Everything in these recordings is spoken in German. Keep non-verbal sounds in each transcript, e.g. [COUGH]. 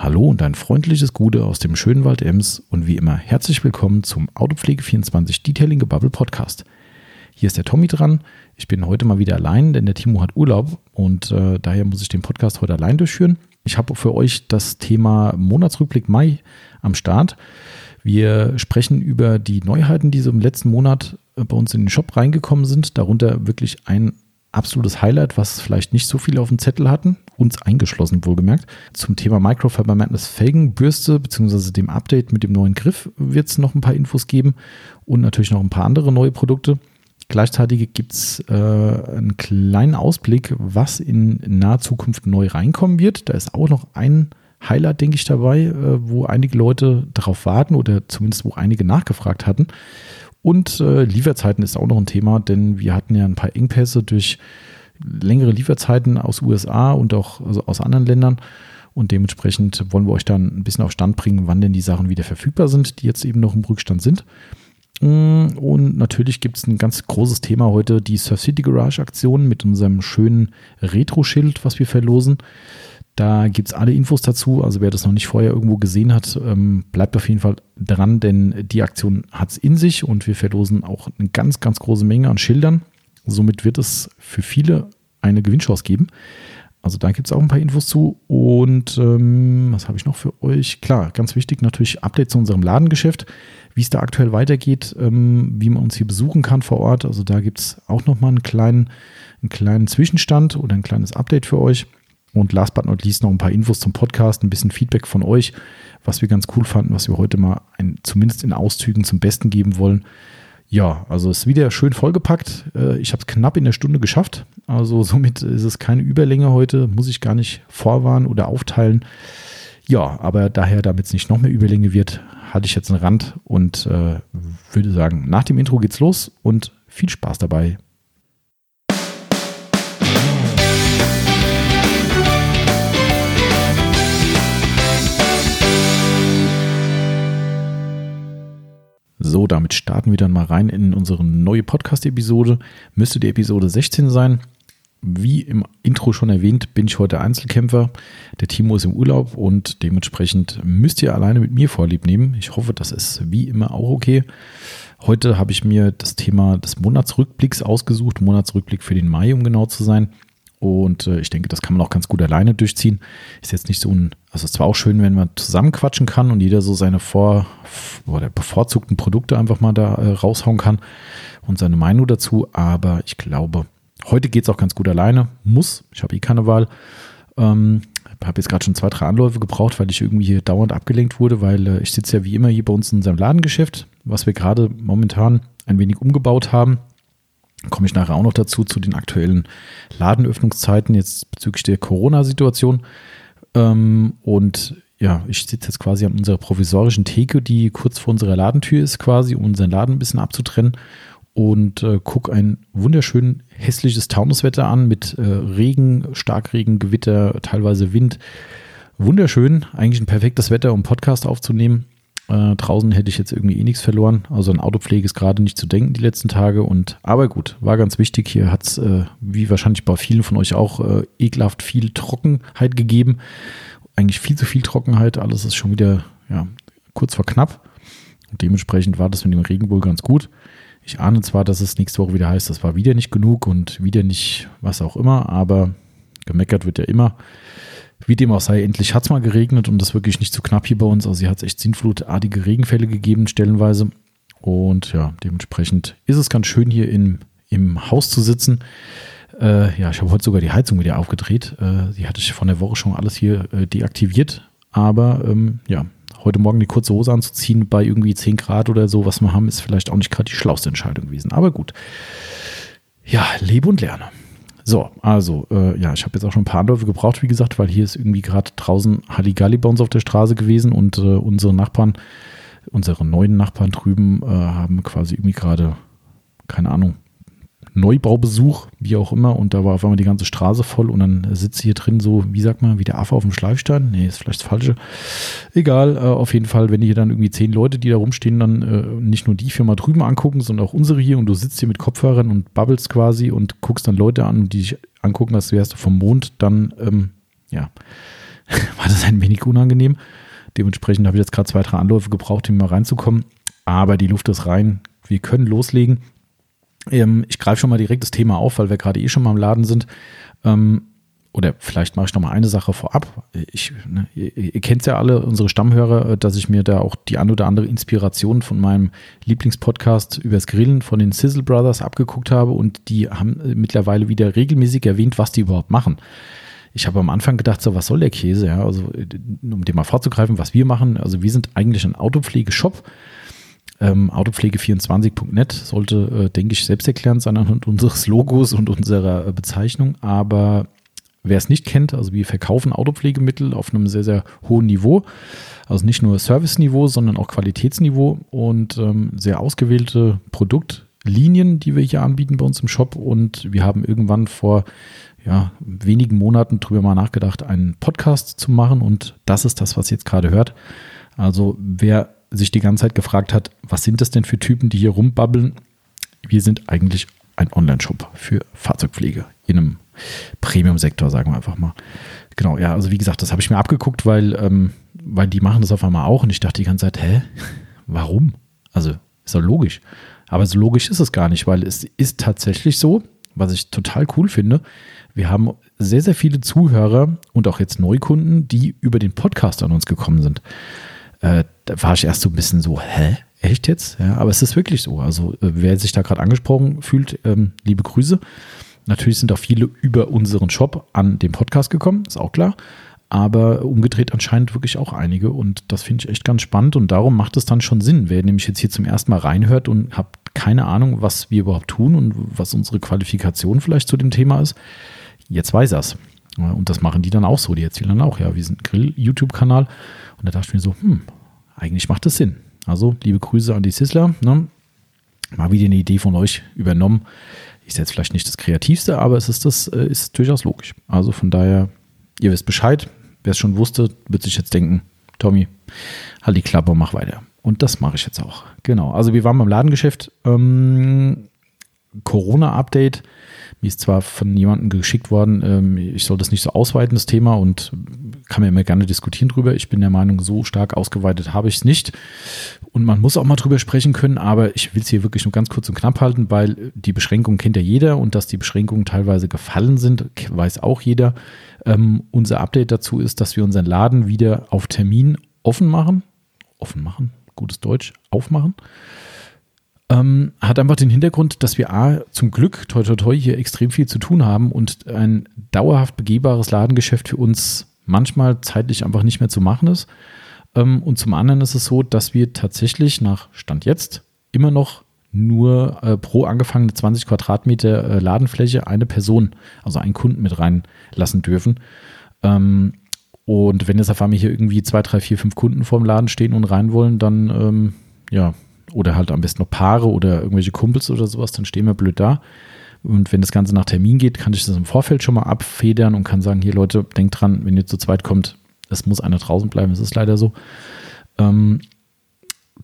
Hallo und ein freundliches Gute aus dem schönen Wald Ems und wie immer herzlich willkommen zum Autopflege24 Detailing Bubble Podcast. Hier ist der Tommy dran. Ich bin heute mal wieder allein, denn der Timo hat Urlaub und äh, daher muss ich den Podcast heute allein durchführen. Ich habe für euch das Thema Monatsrückblick Mai am Start. Wir sprechen über die Neuheiten, die so im letzten Monat äh, bei uns in den Shop reingekommen sind. Darunter wirklich ein absolutes Highlight, was vielleicht nicht so viele auf dem Zettel hatten, uns eingeschlossen wohlgemerkt. Zum Thema Microfiber Madness Felgenbürste bzw. dem Update mit dem neuen Griff wird es noch ein paar Infos geben und natürlich noch ein paar andere neue Produkte. Gleichzeitig gibt es äh, einen kleinen Ausblick, was in naher Zukunft neu reinkommen wird. Da ist auch noch ein Highlight, denke ich, dabei, äh, wo einige Leute darauf warten oder zumindest wo einige nachgefragt hatten. Und äh, Lieferzeiten ist auch noch ein Thema, denn wir hatten ja ein paar Engpässe durch längere Lieferzeiten aus USA und auch also aus anderen Ländern. Und dementsprechend wollen wir euch dann ein bisschen auf Stand bringen, wann denn die Sachen wieder verfügbar sind, die jetzt eben noch im Rückstand sind. Mm, und natürlich gibt es ein ganz großes Thema heute, die Surf City Garage Aktion mit unserem schönen Retro-Schild, was wir verlosen. Da gibt es alle Infos dazu. Also wer das noch nicht vorher irgendwo gesehen hat, ähm, bleibt auf jeden Fall dran, denn die Aktion hat es in sich und wir verlosen auch eine ganz, ganz große Menge an Schildern. Somit wird es für viele eine Gewinnchance geben. Also da gibt es auch ein paar Infos zu. Und ähm, was habe ich noch für euch? Klar, ganz wichtig natürlich Update zu unserem Ladengeschäft, wie es da aktuell weitergeht, ähm, wie man uns hier besuchen kann vor Ort. Also da gibt es auch nochmal einen kleinen, einen kleinen Zwischenstand oder ein kleines Update für euch. Und last but not least noch ein paar Infos zum Podcast, ein bisschen Feedback von euch, was wir ganz cool fanden, was wir heute mal ein, zumindest in Auszügen zum Besten geben wollen. Ja, also es ist wieder schön vollgepackt. Äh, ich habe es knapp in der Stunde geschafft. Also [LAUGHS] somit ist es keine Überlänge heute, muss ich gar nicht vorwarnen oder aufteilen. Ja, aber daher, damit es nicht noch mehr Überlänge wird, hatte ich jetzt einen Rand und äh, würde sagen, nach dem Intro geht's los und viel Spaß dabei. So, damit starten wir dann mal rein in unsere neue Podcast-Episode. Müsste die Episode 16 sein. Wie im Intro schon erwähnt, bin ich heute Einzelkämpfer. Der Timo ist im Urlaub und dementsprechend müsst ihr alleine mit mir Vorlieb nehmen. Ich hoffe, das ist wie immer auch okay. Heute habe ich mir das Thema des Monatsrückblicks ausgesucht, Monatsrückblick für den Mai, um genau zu sein. Und äh, ich denke, das kann man auch ganz gut alleine durchziehen. Ist jetzt nicht so ein, also es zwar auch schön, wenn man zusammen quatschen kann und jeder so seine vor oder bevorzugten Produkte einfach mal da äh, raushauen kann und seine Meinung dazu. Aber ich glaube, heute geht es auch ganz gut alleine. Muss, ich habe eh keine Wahl. Ähm, habe jetzt gerade schon zwei, drei Anläufe gebraucht, weil ich irgendwie hier dauernd abgelenkt wurde, weil äh, ich sitze ja wie immer hier bei uns in unserem Ladengeschäft, was wir gerade momentan ein wenig umgebaut haben komme ich nachher auch noch dazu, zu den aktuellen Ladenöffnungszeiten jetzt bezüglich der Corona-Situation. Ähm, und ja, ich sitze jetzt quasi an unserer provisorischen Theke, die kurz vor unserer Ladentür ist, quasi, um unseren Laden ein bisschen abzutrennen. Und äh, gucke ein wunderschön hässliches Taunuswetter an mit äh, Regen, Starkregen, Gewitter, teilweise Wind. Wunderschön, eigentlich ein perfektes Wetter, um Podcast aufzunehmen. Äh, draußen hätte ich jetzt irgendwie eh nichts verloren. Also an Autopflege ist gerade nicht zu denken die letzten Tage. Und aber gut, war ganz wichtig. Hier hat es, äh, wie wahrscheinlich bei vielen von euch auch, äh, ekelhaft viel Trockenheit gegeben. Eigentlich viel zu viel Trockenheit. Alles ist schon wieder ja, kurz vor knapp. Und dementsprechend war das mit dem Regen wohl ganz gut. Ich ahne zwar, dass es nächste Woche wieder heißt, das war wieder nicht genug und wieder nicht was auch immer, aber gemeckert wird ja immer. Wie dem auch sei, endlich hat es mal geregnet und das wirklich nicht zu knapp hier bei uns. Also hier hat es echt sinnflutartige Regenfälle gegeben, stellenweise. Und ja, dementsprechend ist es ganz schön hier in, im Haus zu sitzen. Äh, ja, ich habe heute sogar die Heizung wieder aufgedreht. Äh, die hatte ich von der Woche schon alles hier äh, deaktiviert. Aber ähm, ja, heute Morgen die kurze Hose anzuziehen bei irgendwie 10 Grad oder so, was wir haben, ist vielleicht auch nicht gerade die schlauste Entscheidung gewesen. Aber gut. Ja, lebe und lerne. So, also, äh, ja, ich habe jetzt auch schon ein paar Anläufe gebraucht, wie gesagt, weil hier ist irgendwie gerade draußen Halligalli bei uns auf der Straße gewesen und äh, unsere Nachbarn, unsere neuen Nachbarn drüben äh, haben quasi irgendwie gerade, keine Ahnung, Neubaubesuch, wie auch immer, und da war auf einmal die ganze Straße voll und dann sitzt hier drin so, wie sagt man, wie der Affe auf dem Schleifstein. Nee, ist vielleicht das Falsche. Egal, äh, auf jeden Fall, wenn hier dann irgendwie zehn Leute, die da rumstehen, dann äh, nicht nur die Firma drüben angucken, sondern auch unsere hier und du sitzt hier mit Kopfhörern und babbelst quasi und guckst dann Leute an, die dich angucken, als wärst du vom Mond, dann, ähm, ja, [LAUGHS] war das ein wenig unangenehm. Dementsprechend habe ich jetzt gerade zwei, drei Anläufe gebraucht, um mal reinzukommen. Aber die Luft ist rein. Wir können loslegen. Ähm, ich greife schon mal direkt das Thema auf, weil wir gerade eh schon mal im Laden sind. Ähm, oder vielleicht mache ich noch mal eine Sache vorab. Ich, ne, ihr, ihr kennt ja alle, unsere Stammhörer, dass ich mir da auch die ein oder andere Inspiration von meinem Lieblingspodcast übers Grillen von den Sizzle Brothers abgeguckt habe und die haben mittlerweile wieder regelmäßig erwähnt, was die überhaupt machen. Ich habe am Anfang gedacht, so was soll der Käse, ja, also um dem mal vorzugreifen, was wir machen. Also wir sind eigentlich ein Autopflegeshop. Ähm, Autopflege24.net sollte, äh, denke ich, selbsterklärend sein anhand unseres Logos und unserer äh, Bezeichnung. Aber wer es nicht kennt, also wir verkaufen Autopflegemittel auf einem sehr, sehr hohen Niveau. Also nicht nur Service-Niveau, sondern auch Qualitätsniveau und ähm, sehr ausgewählte Produktlinien, die wir hier anbieten bei uns im Shop. Und wir haben irgendwann vor ja, wenigen Monaten drüber mal nachgedacht, einen Podcast zu machen. Und das ist das, was ihr jetzt gerade hört. Also wer sich die ganze Zeit gefragt hat, was sind das denn für Typen, die hier rumbabbeln? Wir sind eigentlich ein Online-Shop für Fahrzeugpflege in einem Premium-Sektor, sagen wir einfach mal. Genau, ja, also wie gesagt, das habe ich mir abgeguckt, weil, ähm, weil die machen das auf einmal auch und ich dachte die ganze Zeit, hä, [LAUGHS] warum? Also ist doch logisch. Aber so logisch ist es gar nicht, weil es ist tatsächlich so, was ich total cool finde. Wir haben sehr, sehr viele Zuhörer und auch jetzt Neukunden, die über den Podcast an uns gekommen sind. Äh, da war ich erst so ein bisschen so, hä? Echt jetzt? Ja, aber es ist wirklich so. Also, äh, wer sich da gerade angesprochen fühlt, ähm, liebe Grüße. Natürlich sind auch viele über unseren Shop an den Podcast gekommen, ist auch klar. Aber umgedreht anscheinend wirklich auch einige und das finde ich echt ganz spannend und darum macht es dann schon Sinn. Wer nämlich jetzt hier zum ersten Mal reinhört und hat keine Ahnung, was wir überhaupt tun und was unsere Qualifikation vielleicht zu dem Thema ist, jetzt weiß er es. Und das machen die dann auch so. Die erzählen dann auch, ja, wir sind Grill-YouTube-Kanal. Und da dachte ich mir so, hm, eigentlich macht das Sinn. Also, liebe Grüße an die Sizzler. Ne? Mal wieder eine Idee von euch übernommen ist jetzt vielleicht nicht das Kreativste, aber es ist, das, äh, ist durchaus logisch. Also von daher, ihr wisst Bescheid. Wer es schon wusste, wird sich jetzt denken, Tommy, halt die Klappe, mach weiter. Und das mache ich jetzt auch. Genau. Also wir waren beim Ladengeschäft. Ähm, Corona-Update. Mir ist zwar von jemandem geschickt worden, ähm, ich soll das nicht so ausweiten, das Thema, und kann mir immer gerne diskutieren drüber. Ich bin der Meinung, so stark ausgeweitet habe ich es nicht. Und man muss auch mal drüber sprechen können, aber ich will es hier wirklich nur ganz kurz und knapp halten, weil die Beschränkungen kennt ja jeder und dass die Beschränkungen teilweise gefallen sind, weiß auch jeder. Ähm, unser Update dazu ist, dass wir unseren Laden wieder auf Termin offen machen. Offen machen, gutes Deutsch, aufmachen. Ähm, hat einfach den Hintergrund, dass wir A, zum Glück, toi toi toi, hier extrem viel zu tun haben und ein dauerhaft begehbares Ladengeschäft für uns manchmal zeitlich einfach nicht mehr zu machen ist. Ähm, und zum anderen ist es so, dass wir tatsächlich nach Stand jetzt immer noch nur äh, pro angefangene 20 Quadratmeter äh, Ladenfläche eine Person, also einen Kunden mit reinlassen dürfen. Ähm, und wenn jetzt auf einmal hier irgendwie zwei, drei, vier, fünf Kunden vorm Laden stehen und rein wollen, dann ähm, ja, oder halt am besten noch Paare oder irgendwelche Kumpels oder sowas, dann stehen wir blöd da. Und wenn das Ganze nach Termin geht, kann ich das im Vorfeld schon mal abfedern und kann sagen, hier Leute, denkt dran, wenn ihr zu zweit kommt, es muss einer draußen bleiben, es ist leider so. Ähm,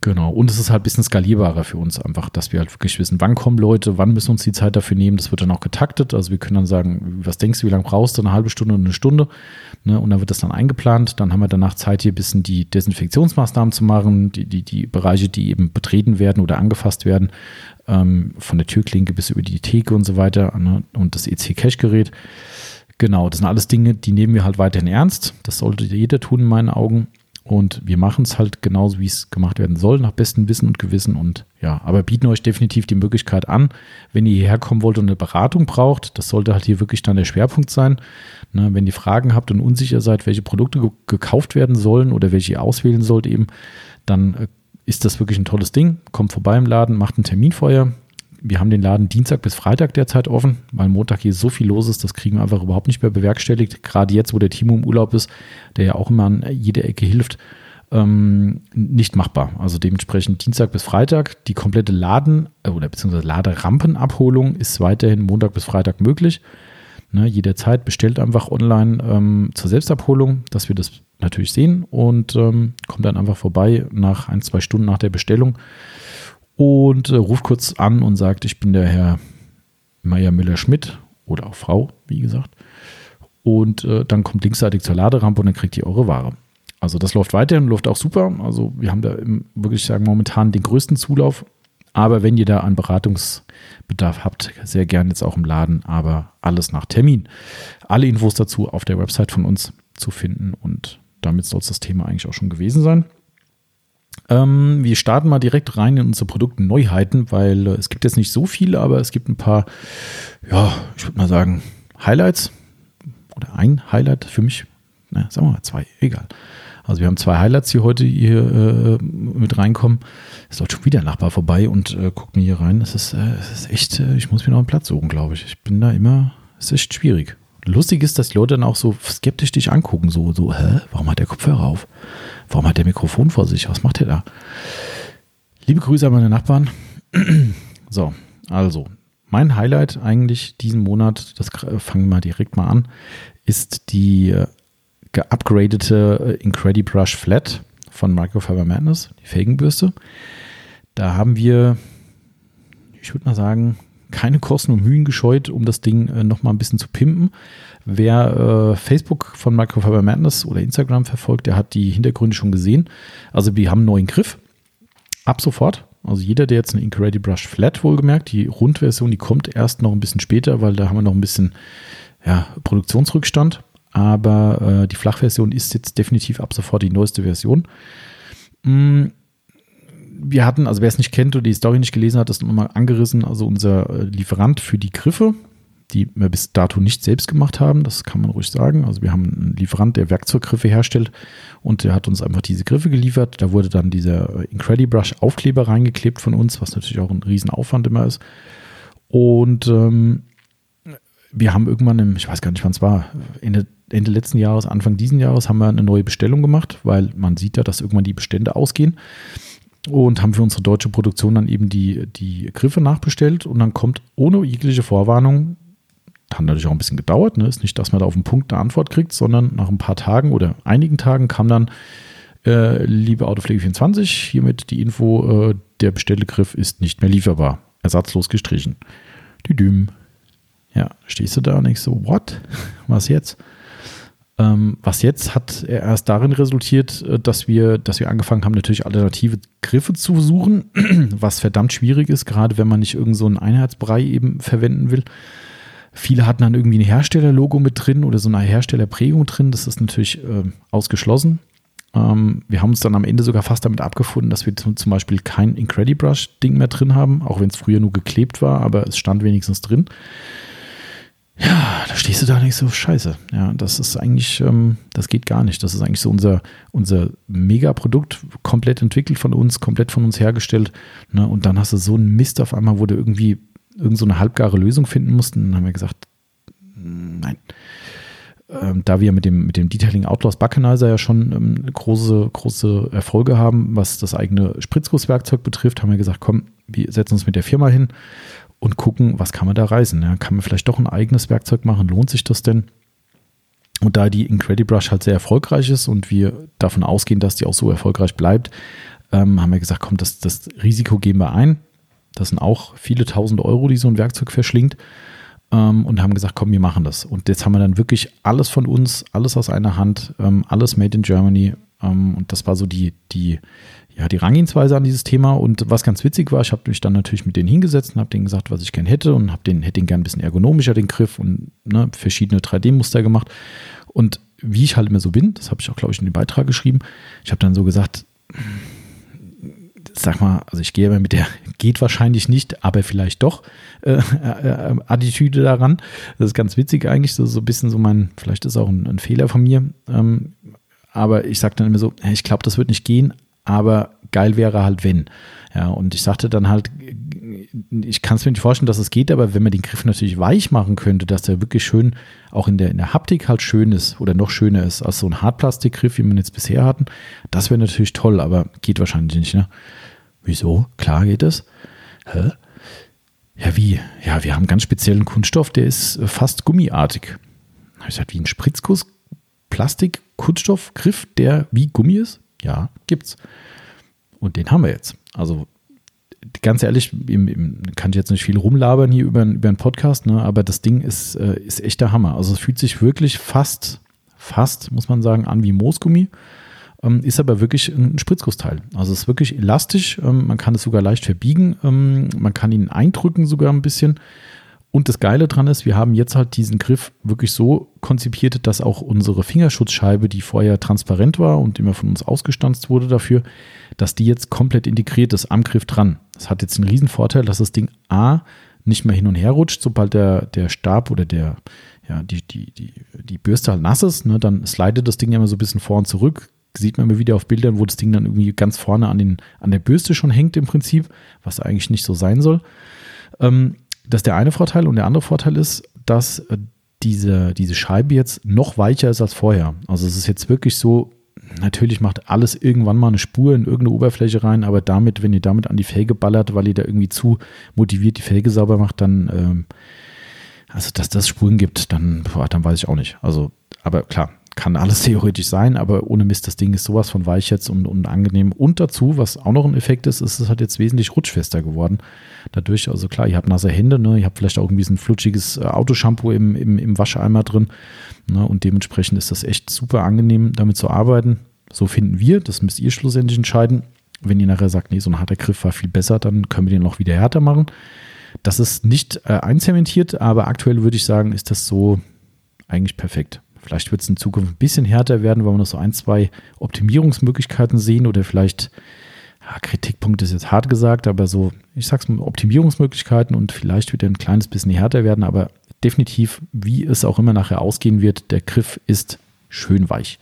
Genau, und es ist halt ein bisschen skalierbarer für uns einfach, dass wir halt wirklich wissen, wann kommen Leute, wann müssen uns die Zeit dafür nehmen. Das wird dann auch getaktet. Also wir können dann sagen, was denkst du, wie lange brauchst du? Eine halbe Stunde eine Stunde. Ne? Und dann wird das dann eingeplant. Dann haben wir danach Zeit, hier ein bisschen die Desinfektionsmaßnahmen zu machen, die, die, die Bereiche, die eben betreten werden oder angefasst werden, ähm, von der Türklinke bis über die Theke und so weiter ne? und das EC-Cache-Gerät. Genau, das sind alles Dinge, die nehmen wir halt weiterhin ernst. Das sollte jeder tun in meinen Augen. Und wir machen es halt genauso, wie es gemacht werden soll, nach bestem Wissen und Gewissen. Und ja, aber bieten euch definitiv die Möglichkeit an, wenn ihr hierher kommen wollt und eine Beratung braucht, das sollte halt hier wirklich dann der Schwerpunkt sein. Ne, wenn ihr Fragen habt und unsicher seid, welche Produkte ge gekauft werden sollen oder welche ihr auswählen sollt eben, dann äh, ist das wirklich ein tolles Ding. Kommt vorbei im Laden, macht einen Termin vorher, wir haben den Laden Dienstag bis Freitag derzeit offen, weil Montag hier so viel los ist, das kriegen wir einfach überhaupt nicht mehr bewerkstelligt. Gerade jetzt, wo der Timo im Urlaub ist, der ja auch immer an jeder Ecke hilft, ähm, nicht machbar. Also dementsprechend Dienstag bis Freitag. Die komplette Laden- äh, oder beziehungsweise Laderampenabholung ist weiterhin Montag bis Freitag möglich. Ne, jederzeit bestellt einfach online ähm, zur Selbstabholung, dass wir das natürlich sehen und ähm, kommt dann einfach vorbei nach ein, zwei Stunden nach der Bestellung und äh, ruft kurz an und sagt, ich bin der Herr Meier Müller-Schmidt oder auch Frau, wie gesagt. und äh, dann kommt linksseitig zur Laderampe und dann kriegt ihr eure Ware. Also das läuft weiterhin, läuft auch super. Also wir haben da wirklich sagen momentan den größten Zulauf. Aber wenn ihr da einen Beratungsbedarf habt, sehr gerne jetzt auch im Laden, aber alles nach Termin. Alle Infos dazu auf der Website von uns zu finden und damit soll es das Thema eigentlich auch schon gewesen sein. Ähm, wir starten mal direkt rein in unsere Produktneuheiten, weil äh, es gibt jetzt nicht so viele, aber es gibt ein paar, ja, ich würde mal sagen, Highlights oder ein Highlight für mich. Na, sagen wir mal zwei, egal. Also wir haben zwei Highlights, die heute hier äh, mit reinkommen. Es läuft schon wieder ein Nachbar vorbei und äh, guckt mir hier rein. Es ist, äh, es ist echt, äh, ich muss mir noch einen Platz suchen, glaube ich. Ich bin da immer, es ist echt schwierig. Lustig ist, dass die Leute dann auch so skeptisch dich angucken, so, so, hä, warum hat der Kopfhörer auf? Warum hat der Mikrofon vor sich? Was macht der da? Liebe Grüße an meine Nachbarn. [CLEARS THROAT] so, also, mein Highlight eigentlich diesen Monat, das fangen wir direkt mal an, ist die äh, geupgradete äh, Incredibrush Flat von Microfiber Madness, die Felgenbürste. Da haben wir, ich würde mal sagen, keine Kosten und Mühen gescheut, um das Ding äh, nochmal ein bisschen zu pimpen. Wer äh, Facebook von Microfiber Madness oder Instagram verfolgt, der hat die Hintergründe schon gesehen. Also wir haben einen neuen Griff. Ab sofort. Also jeder, der jetzt eine Incredibrush Flat wohlgemerkt, die Rundversion, die kommt erst noch ein bisschen später, weil da haben wir noch ein bisschen ja, Produktionsrückstand. Aber äh, die Flachversion ist jetzt definitiv ab sofort die neueste Version. Mm, wir hatten, also wer es nicht kennt oder die Story nicht gelesen hat, das nochmal angerissen. Also unser äh, Lieferant für die Griffe, die wir bis dato nicht selbst gemacht haben, das kann man ruhig sagen. Also wir haben einen Lieferant, der Werkzeuggriffe herstellt und der hat uns einfach diese Griffe geliefert. Da wurde dann dieser Incredibrush Aufkleber reingeklebt von uns, was natürlich auch ein Riesenaufwand immer ist. Und ähm, wir haben irgendwann, im, ich weiß gar nicht wann es war, Ende, Ende letzten Jahres, Anfang diesen Jahres haben wir eine neue Bestellung gemacht, weil man sieht ja, dass irgendwann die Bestände ausgehen. Und haben für unsere deutsche Produktion dann eben die, die Griffe nachbestellt und dann kommt ohne jegliche Vorwarnung, hat natürlich auch ein bisschen gedauert, ne? ist nicht, dass man da auf den Punkt eine Antwort kriegt, sondern nach ein paar Tagen oder einigen Tagen kam dann, äh, liebe Autopflege24, hiermit die Info, äh, der bestellte Griff ist nicht mehr lieferbar. Ersatzlos gestrichen. Die Düm. Ja, stehst du da und denkst so, what? [LAUGHS] Was jetzt? Ähm, was jetzt hat erst darin resultiert, äh, dass wir, dass wir angefangen haben, natürlich alternative Griffe zu suchen, [CLEARS THROAT] was verdammt schwierig ist, gerade wenn man nicht irgend so einen Einheitsbrei eben verwenden will. Viele hatten dann irgendwie ein Herstellerlogo mit drin oder so eine Herstellerprägung drin. Das ist natürlich äh, ausgeschlossen. Ähm, wir haben uns dann am Ende sogar fast damit abgefunden, dass wir zum Beispiel kein Incredibrush-Ding mehr drin haben, auch wenn es früher nur geklebt war, aber es stand wenigstens drin. Ja, da stehst du da nicht so scheiße. Ja, das ist eigentlich, ähm, das geht gar nicht. Das ist eigentlich so unser, unser Megaprodukt, komplett entwickelt von uns, komplett von uns hergestellt. Ne? Und dann hast du so einen Mist auf einmal, wo du irgendwie irgend so eine halbgare Lösung finden musst. Und dann haben wir gesagt, nein. Ähm, da wir mit dem, mit dem Detailing Outlaws Buckenizer ja schon ähm, große, große Erfolge haben, was das eigene Spritzgusswerkzeug betrifft, haben wir gesagt, komm, wir setzen uns mit der Firma hin und gucken, was kann man da reisen. Ja, kann man vielleicht doch ein eigenes Werkzeug machen? Lohnt sich das denn? Und da die Incredibrush halt sehr erfolgreich ist und wir davon ausgehen, dass die auch so erfolgreich bleibt, ähm, haben wir gesagt, komm, das, das Risiko gehen wir ein. Das sind auch viele tausend Euro, die so ein Werkzeug verschlingt. Ähm, und haben gesagt, komm, wir machen das. Und jetzt haben wir dann wirklich alles von uns, alles aus einer Hand, ähm, alles made in Germany. Ähm, und das war so die, die, ja, die Rangehensweise an dieses Thema. Und was ganz witzig war, ich habe mich dann natürlich mit denen hingesetzt und habe denen gesagt, was ich gern hätte und habe den, hätte den gern ein bisschen ergonomischer, den Griff und ne, verschiedene 3D-Muster gemacht. Und wie ich halt immer so bin, das habe ich auch, glaube ich, in dem Beitrag geschrieben, ich habe dann so gesagt, sag mal, also ich gehe aber mit der geht wahrscheinlich nicht, aber vielleicht doch äh, äh, Attitüde daran. Das ist ganz witzig eigentlich, so, so ein bisschen so mein, vielleicht ist auch ein, ein Fehler von mir. Ähm, aber ich sage dann immer so, ich glaube, das wird nicht gehen, aber geil wäre halt wenn. Ja, und ich sagte dann halt, ich kann es mir nicht vorstellen, dass es geht, aber wenn man den Griff natürlich weich machen könnte, dass der wirklich schön auch in der, in der Haptik halt schön ist oder noch schöner ist als so ein Hartplastikgriff, wie man jetzt bisher hatten, das wäre natürlich toll, aber geht wahrscheinlich nicht. Ne? Wieso? Klar geht es. Hä? Ja, wie? Ja, wir haben ganz speziellen Kunststoff, der ist fast gummiartig. Ich gesagt, wie ein Spritzguss, Plastik, Kunststoff, Griff, der wie Gummi ist? Ja, gibt's. Und den haben wir jetzt. Also ganz ehrlich, im, im, kann ich jetzt nicht viel rumlabern hier über, über einen Podcast, ne, aber das Ding ist, äh, ist echt der Hammer. Also es fühlt sich wirklich fast, fast, muss man sagen, an wie Moosgummi. Ähm, ist aber wirklich ein Spritzgussteil. Also es ist wirklich elastisch. Ähm, man kann es sogar leicht verbiegen. Ähm, man kann ihn eindrücken sogar ein bisschen. Und das Geile dran ist, wir haben jetzt halt diesen Griff wirklich so konzipiert, dass auch unsere Fingerschutzscheibe, die vorher transparent war und immer von uns ausgestanzt wurde dafür, dass die jetzt komplett integriert ist am Griff dran. Das hat jetzt einen riesen Vorteil, dass das Ding A nicht mehr hin und her rutscht, sobald der, der Stab oder der, ja, die, die, die, die Bürste halt nass ist, ne, dann slidet das Ding immer so ein bisschen vor und zurück. Sieht man immer wieder auf Bildern, wo das Ding dann irgendwie ganz vorne an, den, an der Bürste schon hängt im Prinzip, was eigentlich nicht so sein soll. Ähm, das ist der eine Vorteil. Und der andere Vorteil ist, dass äh, diese, diese Scheibe jetzt noch weicher ist als vorher. Also es ist jetzt wirklich so, natürlich macht alles irgendwann mal eine Spur in irgendeine Oberfläche rein, aber damit, wenn ihr damit an die Felge ballert, weil ihr da irgendwie zu motiviert die Felge sauber macht, dann, ähm, also dass das Spuren gibt, dann, boah, dann weiß ich auch nicht. Also, aber klar, kann alles [LAUGHS] theoretisch sein, aber ohne Mist, das Ding ist sowas von weich jetzt und, und angenehm. Und dazu, was auch noch ein Effekt ist, ist es halt jetzt wesentlich rutschfester geworden. Dadurch, also klar, ihr habt nasse Hände, ne? ihr habt vielleicht auch irgendwie so ein flutschiges äh, Autoshampoo im, im, im Wascheimer drin. Ne? Und dementsprechend ist das echt super angenehm, damit zu arbeiten. So finden wir, das müsst ihr schlussendlich entscheiden. Wenn ihr nachher sagt, nee, so ein harter Griff war viel besser, dann können wir den noch wieder härter machen. Das ist nicht äh, einzementiert, aber aktuell würde ich sagen, ist das so eigentlich perfekt. Vielleicht wird es in Zukunft ein bisschen härter werden, weil wir noch so ein, zwei Optimierungsmöglichkeiten sehen oder vielleicht, ja, Kritikpunkt ist jetzt hart gesagt, aber so, ich sag's mal, Optimierungsmöglichkeiten und vielleicht wird er ein kleines bisschen härter werden, aber definitiv, wie es auch immer nachher ausgehen wird, der Griff ist schön weich.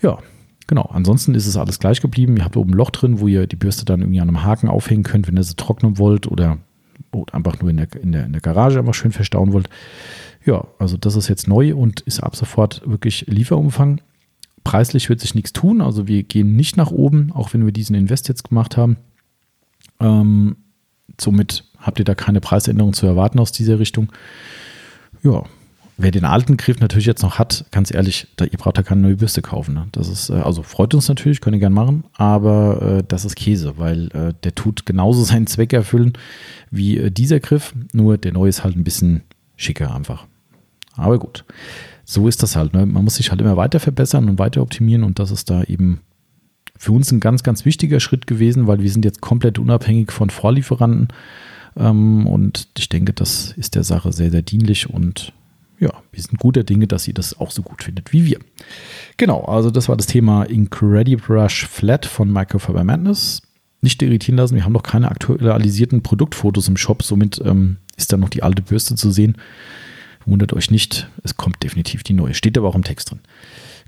Ja, genau. Ansonsten ist es alles gleich geblieben. Ihr habt oben ein Loch drin, wo ihr die Bürste dann irgendwie an einem Haken aufhängen könnt, wenn ihr sie trocknen wollt oder, oder einfach nur in der, in, der, in der Garage einfach schön verstauen wollt. Ja, also das ist jetzt neu und ist ab sofort wirklich Lieferumfang. Preislich wird sich nichts tun, also wir gehen nicht nach oben, auch wenn wir diesen Invest jetzt gemacht haben. Ähm, somit habt ihr da keine Preisänderung zu erwarten aus dieser Richtung. Ja, wer den alten Griff natürlich jetzt noch hat, ganz ehrlich, da, ihr braucht da keine neue Bürste kaufen. Ne? Das ist, äh, also freut uns natürlich, könnt ihr gerne machen, aber äh, das ist Käse, weil äh, der tut genauso [LAUGHS] seinen Zweck erfüllen wie äh, dieser Griff, nur der neue ist halt ein bisschen schicker einfach. Aber gut, so ist das halt. Ne? Man muss sich halt immer weiter verbessern und weiter optimieren und das ist da eben für uns ein ganz, ganz wichtiger Schritt gewesen, weil wir sind jetzt komplett unabhängig von Vorlieferanten ähm, und ich denke, das ist der Sache sehr, sehr dienlich und ja, wir sind guter Dinge, dass ihr das auch so gut findet wie wir. Genau, also das war das Thema Incredibrush Flat von Microfiber Madness. Nicht irritieren lassen, wir haben noch keine aktualisierten Produktfotos im Shop, somit ähm, ist da noch die alte Bürste zu sehen. Wundert euch nicht, es kommt definitiv die neue. Steht aber auch im Text drin.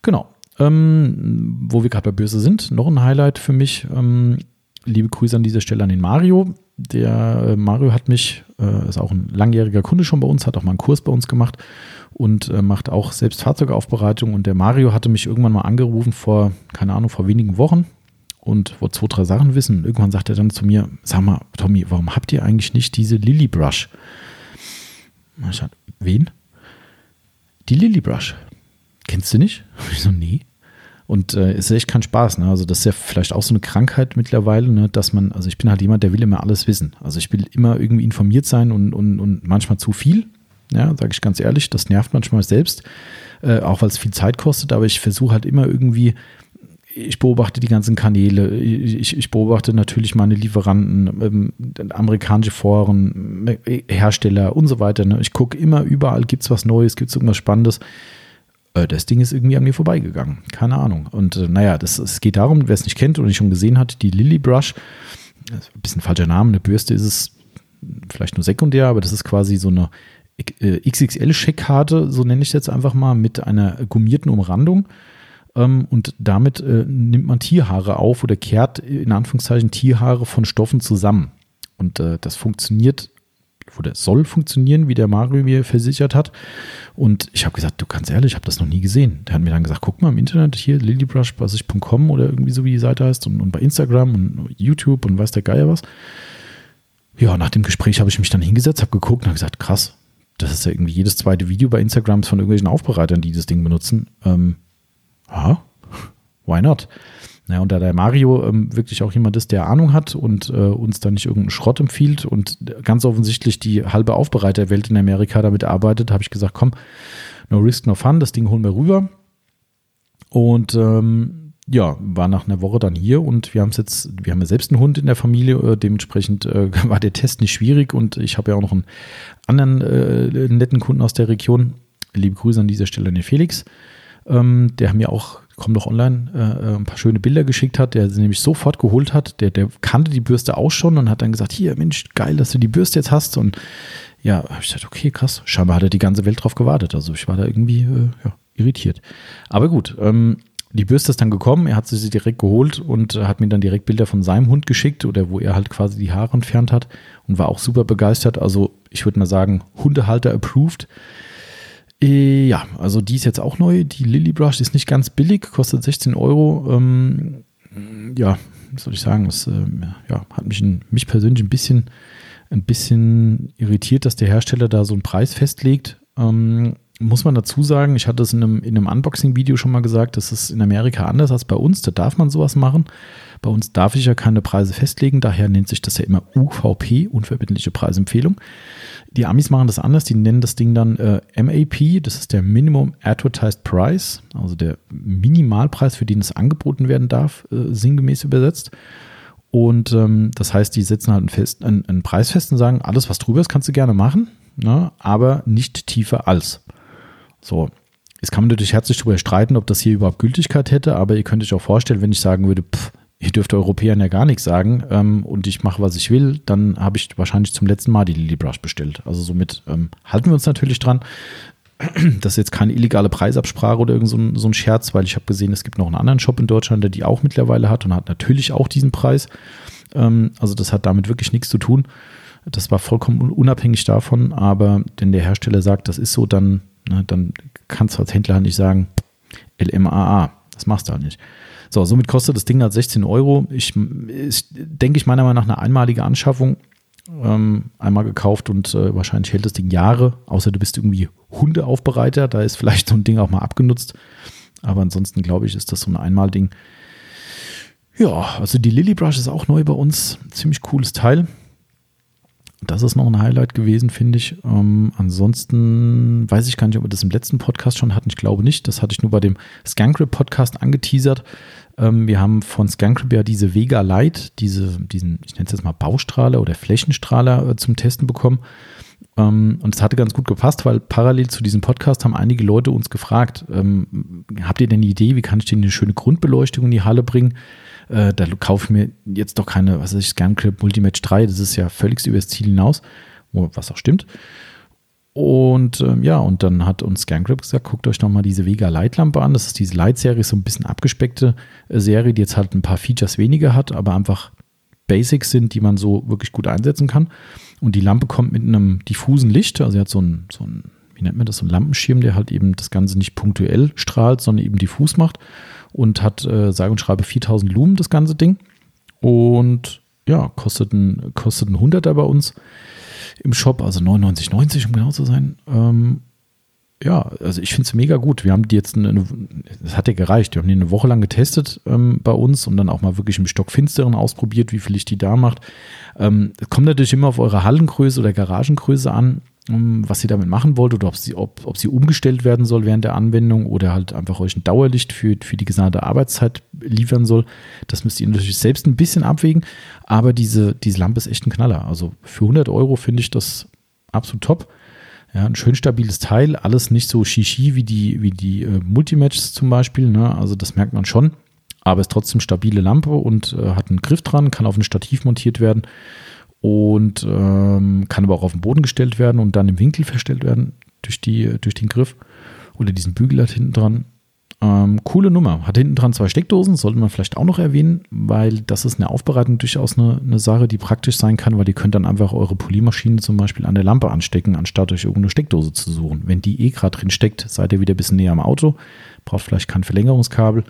Genau. Ähm, wo wir gerade bei Börse sind, noch ein Highlight für mich. Ähm, liebe Grüße an dieser Stelle an den Mario. Der äh, Mario hat mich, äh, ist auch ein langjähriger Kunde schon bei uns, hat auch mal einen Kurs bei uns gemacht und äh, macht auch selbst Fahrzeugaufbereitung. Und der Mario hatte mich irgendwann mal angerufen vor, keine Ahnung, vor wenigen Wochen und wollte zwei, drei Sachen wissen. Und irgendwann sagt er dann zu mir, sag mal, Tommy, warum habt ihr eigentlich nicht diese Lily Brush? Ich sagte, wen? Die Lily Brush. Kennst du nicht? [LAUGHS] Ich so, nee. Und äh, ist echt kein Spaß. Ne? Also, das ist ja vielleicht auch so eine Krankheit mittlerweile, ne? dass man, also ich bin halt jemand, der will immer alles wissen. Also, ich will immer irgendwie informiert sein und, und, und manchmal zu viel. Ja, sage ich ganz ehrlich, das nervt manchmal selbst, äh, auch weil es viel Zeit kostet, aber ich versuche halt immer irgendwie ich beobachte die ganzen Kanäle, ich, ich beobachte natürlich meine Lieferanten, ähm, amerikanische Foren, Hersteller und so weiter. Ne? Ich gucke immer überall, gibt es was Neues, gibt es irgendwas Spannendes. Äh, das Ding ist irgendwie an mir vorbeigegangen. Keine Ahnung. Und äh, naja, das, es geht darum, wer es nicht kennt und ich schon gesehen hat, die Lily Brush, ein bisschen falscher Name, eine Bürste ist es vielleicht nur sekundär, aber das ist quasi so eine äh, XXL-Scheckkarte, so nenne ich es jetzt einfach mal, mit einer gummierten Umrandung ähm, und damit äh, nimmt man Tierhaare auf oder kehrt in Anführungszeichen Tierhaare von Stoffen zusammen. Und äh, das funktioniert oder soll funktionieren, wie der Mario mir versichert hat. Und ich habe gesagt, du ganz ehrlich, ich habe das noch nie gesehen. Der hat mir dann gesagt, guck mal im Internet hier, lilybrush.com oder irgendwie so wie die Seite heißt und, und bei Instagram und YouTube und weiß der Geier was. Ja, nach dem Gespräch habe ich mich dann hingesetzt, habe geguckt und habe gesagt, krass, das ist ja irgendwie jedes zweite Video bei Instagram von irgendwelchen Aufbereitern, die das Ding benutzen. Ähm, ja, [LAUGHS] why not? Naja, und da der Mario ähm, wirklich auch jemand ist, der Ahnung hat und äh, uns da nicht irgendeinen Schrott empfiehlt und ganz offensichtlich die halbe Aufbereiterwelt in Amerika damit arbeitet, habe ich gesagt, komm, no risk, no fun, das Ding holen wir rüber. Und ähm, ja, war nach einer Woche dann hier und wir haben es jetzt, wir haben ja selbst einen Hund in der Familie, äh, dementsprechend äh, [LAUGHS] war der Test nicht schwierig und ich habe ja auch noch einen anderen äh, netten Kunden aus der Region. Liebe Grüße an dieser Stelle an den Felix. Ähm, der mir auch komm doch online, äh, äh, ein paar schöne Bilder geschickt hat, der sie nämlich sofort geholt hat. Der, der kannte die Bürste auch schon und hat dann gesagt, hier, Mensch, geil, dass du die Bürste jetzt hast. Und ja, habe ich gesagt, okay, krass. Scheinbar hat er die ganze Welt drauf gewartet. Also ich war da irgendwie äh, ja, irritiert. Aber gut, ähm, die Bürste ist dann gekommen, er hat sie direkt geholt und hat mir dann direkt Bilder von seinem Hund geschickt oder wo er halt quasi die Haare entfernt hat und war auch super begeistert. Also ich würde mal sagen, Hundehalter approved. Äh, ja, also die ist jetzt auch neu. Die Lily Brush ist nicht ganz billig, kostet 16 Euro. Ähm, ja, was soll ich sagen? Das äh, ja, hat mich, ein, mich persönlich ein bisschen, ein bisschen irritiert, dass der Hersteller da so einen Preis festlegt. Ähm, muss man dazu sagen, ich hatte es in einem, in einem Unboxing-Video schon mal gesagt, das ist in Amerika anders als bei uns. Da darf man sowas machen. Bei uns darf ich ja keine Preise festlegen, daher nennt sich das ja immer UVP, unverbindliche Preisempfehlung. Die Amis machen das anders, die nennen das Ding dann äh, MAP, das ist der Minimum Advertised Price, also der Minimalpreis, für den es angeboten werden darf, äh, sinngemäß übersetzt. Und ähm, das heißt, die setzen halt einen, fest, einen, einen, Preis fest und sagen, alles, was drüber ist, kannst du gerne machen, ne, aber nicht tiefer als. So, jetzt kann man natürlich herzlich darüber streiten, ob das hier überhaupt Gültigkeit hätte, aber ihr könnt euch auch vorstellen, wenn ich sagen würde, pff, ihr dürft Europäern ja gar nichts sagen ähm, und ich mache, was ich will, dann habe ich wahrscheinlich zum letzten Mal die Lily Brush bestellt. Also somit ähm, halten wir uns natürlich dran. Das ist jetzt keine illegale Preisabsprache oder irgend so ein, so ein Scherz, weil ich habe gesehen, es gibt noch einen anderen Shop in Deutschland, der die auch mittlerweile hat und hat natürlich auch diesen Preis. Ähm, also das hat damit wirklich nichts zu tun. Das war vollkommen unabhängig davon, aber wenn der Hersteller sagt, das ist so, dann, ne, dann kannst du als Händler nicht sagen, LMAA. Das machst du halt nicht. So, somit kostet das Ding halt 16 Euro. Ich, ich denke ich meiner Meinung nach eine einmalige Anschaffung. Ähm, einmal gekauft und äh, wahrscheinlich hält das Ding Jahre, außer du bist irgendwie Hundeaufbereiter, da ist vielleicht so ein Ding auch mal abgenutzt. Aber ansonsten glaube ich, ist das so ein Einmalding. Ja, also die Lily Brush ist auch neu bei uns. Ziemlich cooles Teil. Das ist noch ein Highlight gewesen, finde ich. Ähm, ansonsten weiß ich gar nicht, ob wir das im letzten Podcast schon hatten. Ich glaube nicht. Das hatte ich nur bei dem Scancrip Podcast angeteasert. Ähm, wir haben von Scancrip ja diese Vega Light, diese, diesen, ich nenne es jetzt mal Baustrahler oder Flächenstrahler äh, zum Testen bekommen. Ähm, und es hatte ganz gut gepasst, weil parallel zu diesem Podcast haben einige Leute uns gefragt, ähm, habt ihr denn eine Idee, wie kann ich denn eine schöne Grundbeleuchtung in die Halle bringen? Äh, da kaufe ich mir jetzt doch keine, was weiß ich, Scanclip Multimatch 3, das ist ja völlig übers Ziel hinaus, was auch stimmt. Und ähm, ja, und dann hat uns Scangrip gesagt, guckt euch nochmal diese Vega Leitlampe an. Das ist diese Light-Serie, so ein bisschen abgespeckte äh, Serie, die jetzt halt ein paar Features weniger hat, aber einfach Basics sind, die man so wirklich gut einsetzen kann. Und die Lampe kommt mit einem diffusen Licht, also sie hat so ein, so ein, wie nennt man das, so ein Lampenschirm, der halt eben das Ganze nicht punktuell strahlt, sondern eben diffus macht und hat äh, sage und schreibe 4000 Lumen, das ganze Ding. Und ja, kostet ein, kostet ein 100er bei uns im Shop, also 99,90 um genau zu sein. Ähm, ja, also ich finde es mega gut. Wir haben die jetzt, eine, das hat ja gereicht. Wir haben die eine Woche lang getestet ähm, bei uns und dann auch mal wirklich im Stockfinsteren ausprobiert, wie viel Licht die da macht. Ähm, es kommt natürlich immer auf eure Hallengröße oder Garagengröße an, was ihr damit machen wollt oder ob sie, ob, ob sie umgestellt werden soll während der Anwendung oder halt einfach euch ein Dauerlicht für, für die gesamte Arbeitszeit liefern soll. Das müsst ihr natürlich selbst ein bisschen abwägen. Aber diese, diese Lampe ist echt ein Knaller. Also für 100 Euro finde ich das absolut top. Ja, ein schön stabiles Teil, alles nicht so shishi wie die, wie die äh, Multimatches zum Beispiel. Ne? Also das merkt man schon. Aber ist trotzdem stabile Lampe und äh, hat einen Griff dran, kann auf ein Stativ montiert werden und ähm, kann aber auch auf den Boden gestellt werden und dann im Winkel verstellt werden durch, die, durch den Griff oder diesen Bügel hat hinten dran. Ähm, coole Nummer. Hat hinten dran zwei Steckdosen, sollte man vielleicht auch noch erwähnen, weil das ist eine Aufbereitung durchaus eine, eine Sache, die praktisch sein kann, weil ihr könnt dann einfach eure Polymaschine zum Beispiel an der Lampe anstecken, anstatt euch irgendeine Steckdose zu suchen. Wenn die eh gerade drin steckt, seid ihr wieder ein bisschen näher am Auto, braucht vielleicht kein Verlängerungskabel.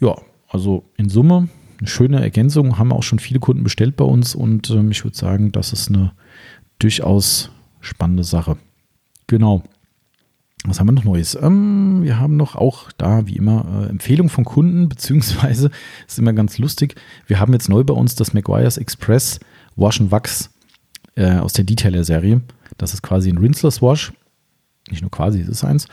Ja, also in Summe eine schöne Ergänzung, haben auch schon viele Kunden bestellt bei uns und ähm, ich würde sagen, das ist eine durchaus spannende Sache. Genau. Was haben wir noch Neues? Ähm, wir haben noch auch da, wie immer, äh, Empfehlung von Kunden, [LAUGHS] beziehungsweise ist immer ganz lustig. Wir haben jetzt neu bei uns das Maguire's Express Wash and Wax äh, aus der Detailer-Serie. Das ist quasi ein Rinseless Wash. Nicht nur quasi, es ist eins.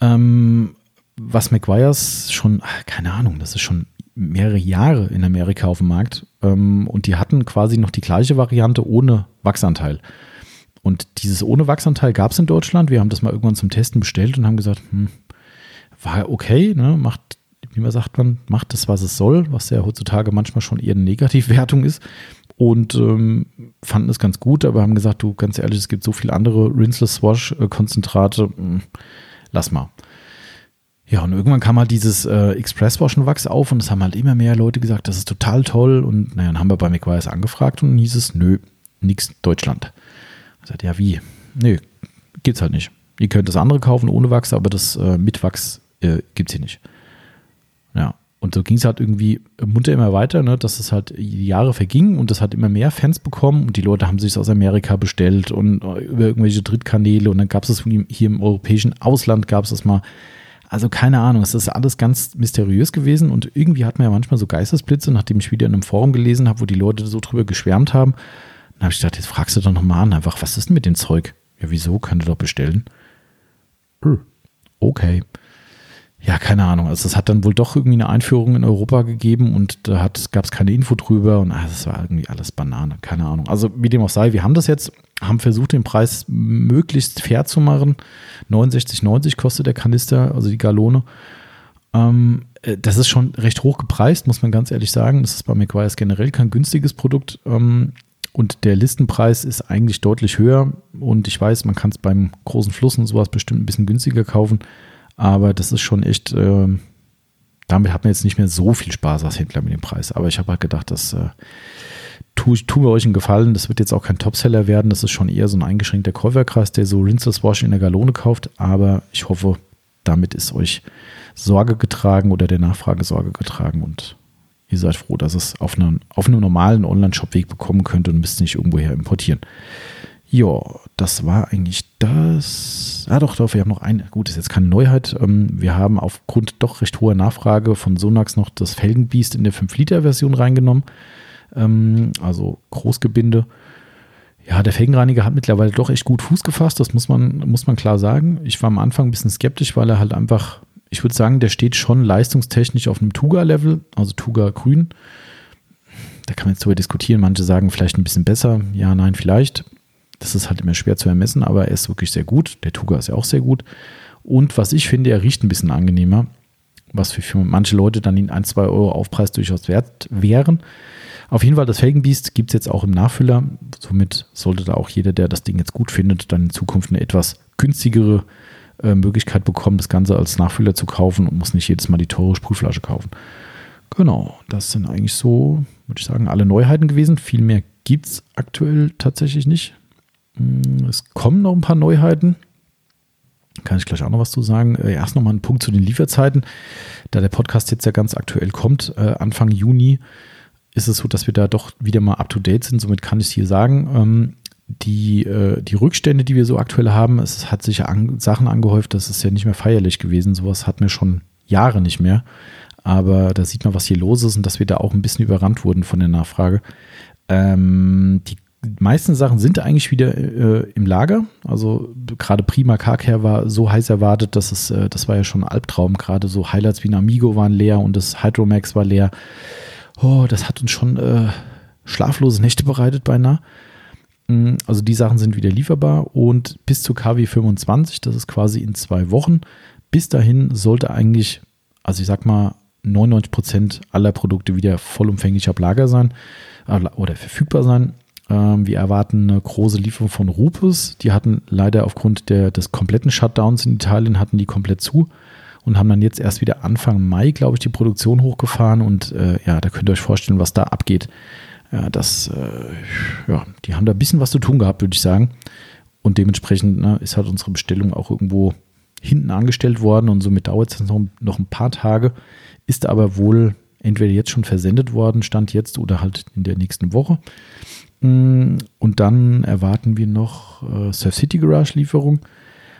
Ähm, was Maguire's schon, keine Ahnung, das ist schon mehrere Jahre in Amerika auf dem Markt. Ähm, und die hatten quasi noch die gleiche Variante ohne Wachsanteil. Und dieses ohne Wachsanteil gab es in Deutschland. Wir haben das mal irgendwann zum Testen bestellt und haben gesagt, hm, war okay, ne? macht, wie man sagt man, macht das, was es soll, was ja heutzutage manchmal schon eher eine Negativwertung ist. Und ähm, fanden es ganz gut, aber haben gesagt, du, ganz ehrlich, es gibt so viele andere Rinseless Wash-Konzentrate, hm, lass mal. Ja, und irgendwann kam halt dieses äh, Express Wash Wachs auf und es haben halt immer mehr Leute gesagt, das ist total toll. Und naja, dann haben wir bei McWise angefragt und hieß es, nö, nix Deutschland. Ich sagte, ja, wie? Nee, gibt's halt nicht. Ihr könnt das andere kaufen ohne Wachs, aber das äh, mit Wachs äh, gibt's hier nicht. Ja, und so ging es halt irgendwie munter immer weiter, ne, dass es halt Jahre vergingen und das hat immer mehr Fans bekommen und die Leute haben sich aus Amerika bestellt und äh, über irgendwelche Drittkanäle und dann gab es es hier im europäischen Ausland gab es das mal. Also keine Ahnung, es ist alles ganz mysteriös gewesen und irgendwie hat man ja manchmal so Geistesblitze, nachdem ich wieder in einem Forum gelesen habe, wo die Leute so drüber geschwärmt haben. Dann habe ich gedacht, jetzt fragst du doch nochmal an, einfach, was ist denn mit dem Zeug? Ja, wieso? Könnt ihr doch bestellen. Hm. Okay. Ja, keine Ahnung. Also es hat dann wohl doch irgendwie eine Einführung in Europa gegeben und da gab es keine Info drüber und ah, das war irgendwie alles Banane, keine Ahnung. Also wie dem auch sei, wir haben das jetzt, haben versucht, den Preis möglichst fair zu machen. 69,90 kostet der Kanister, also die Galone. Ähm, äh, das ist schon recht hoch gepreist, muss man ganz ehrlich sagen. Das ist bei McGuire's generell kein günstiges Produkt. Ähm, und der Listenpreis ist eigentlich deutlich höher. Und ich weiß, man kann es beim großen Fluss und sowas bestimmt ein bisschen günstiger kaufen. Aber das ist schon echt, äh, damit hat man jetzt nicht mehr so viel Spaß als Händler mit dem Preis. Aber ich habe halt gedacht, das äh, tue tu mir euch einen Gefallen. Das wird jetzt auch kein Topseller werden. Das ist schon eher so ein eingeschränkter Käuferkreis, der so Rinseless Wash in der Galone kauft. Aber ich hoffe, damit ist euch Sorge getragen oder der Nachfrage Sorge getragen und ihr seid froh, dass es auf, einen, auf einem normalen Online-Shop-Weg bekommen könnt und müsst nicht irgendwoher importieren. Ja, das war eigentlich das. Ah, doch, doch, wir haben noch eine. Gut, ist jetzt keine Neuheit. Ähm, wir haben aufgrund doch recht hoher Nachfrage von Sonax noch das Felgenbiest in der 5-Liter-Version reingenommen. Ähm, also Großgebinde. Ja, der Felgenreiniger hat mittlerweile doch echt gut Fuß gefasst, das muss man, muss man klar sagen. Ich war am Anfang ein bisschen skeptisch, weil er halt einfach ich würde sagen, der steht schon leistungstechnisch auf einem Tuga-Level, also Tuga grün. Da kann man jetzt darüber diskutieren. Manche sagen vielleicht ein bisschen besser. Ja, nein, vielleicht. Das ist halt immer schwer zu ermessen, aber er ist wirklich sehr gut. Der Tuga ist ja auch sehr gut. Und was ich finde, er riecht ein bisschen angenehmer, was für, für manche Leute dann in 1, 2 Euro Aufpreis durchaus wert wären. Auf jeden Fall, das Felgenbiest gibt es jetzt auch im Nachfüller. Somit sollte da auch jeder, der das Ding jetzt gut findet, dann in Zukunft eine etwas günstigere äh, Möglichkeit bekommen, das Ganze als Nachfüller zu kaufen und muss nicht jedes Mal die teure Sprühflasche kaufen. Genau, das sind eigentlich so, würde ich sagen, alle Neuheiten gewesen. Viel mehr gibt es aktuell tatsächlich nicht. Mm, es kommen noch ein paar Neuheiten. Kann ich gleich auch noch was zu sagen. Äh, erst nochmal ein Punkt zu den Lieferzeiten. Da der Podcast jetzt ja ganz aktuell kommt, äh, Anfang Juni, ist es so, dass wir da doch wieder mal up to date sind. Somit kann ich es hier sagen. Ähm, die, äh, die Rückstände, die wir so aktuell haben, es hat sich an, Sachen angehäuft, das ist ja nicht mehr feierlich gewesen. Sowas hatten wir schon Jahre nicht mehr. Aber da sieht man, was hier los ist und dass wir da auch ein bisschen überrannt wurden von der Nachfrage. Ähm, die meisten Sachen sind eigentlich wieder äh, im Lager. Also gerade Prima Carcare war so heiß erwartet, dass es, äh, das war ja schon ein Albtraum. Gerade so Highlights wie ein Amigo waren leer und das Hydromax war leer. Oh, das hat uns schon äh, schlaflose Nächte bereitet beinahe. Mm, also die Sachen sind wieder lieferbar und bis zur KW 25, das ist quasi in zwei Wochen, bis dahin sollte eigentlich, also ich sag mal, 99 Prozent aller Produkte wieder vollumfänglich ab Lager sein äh, oder verfügbar sein. Ähm, wir erwarten eine große Lieferung von Rupus. Die hatten leider aufgrund der, des kompletten Shutdowns in Italien hatten die komplett zu und haben dann jetzt erst wieder Anfang Mai, glaube ich, die Produktion hochgefahren und äh, ja, da könnt ihr euch vorstellen, was da abgeht. Ja, das, äh, ja, die haben da ein bisschen was zu tun gehabt, würde ich sagen. Und dementsprechend ne, ist halt unsere Bestellung auch irgendwo hinten angestellt worden und somit dauert es noch ein paar Tage. Ist aber wohl entweder jetzt schon versendet worden, stand jetzt oder halt in der nächsten Woche. Und dann erwarten wir noch äh, Surf City Garage Lieferung.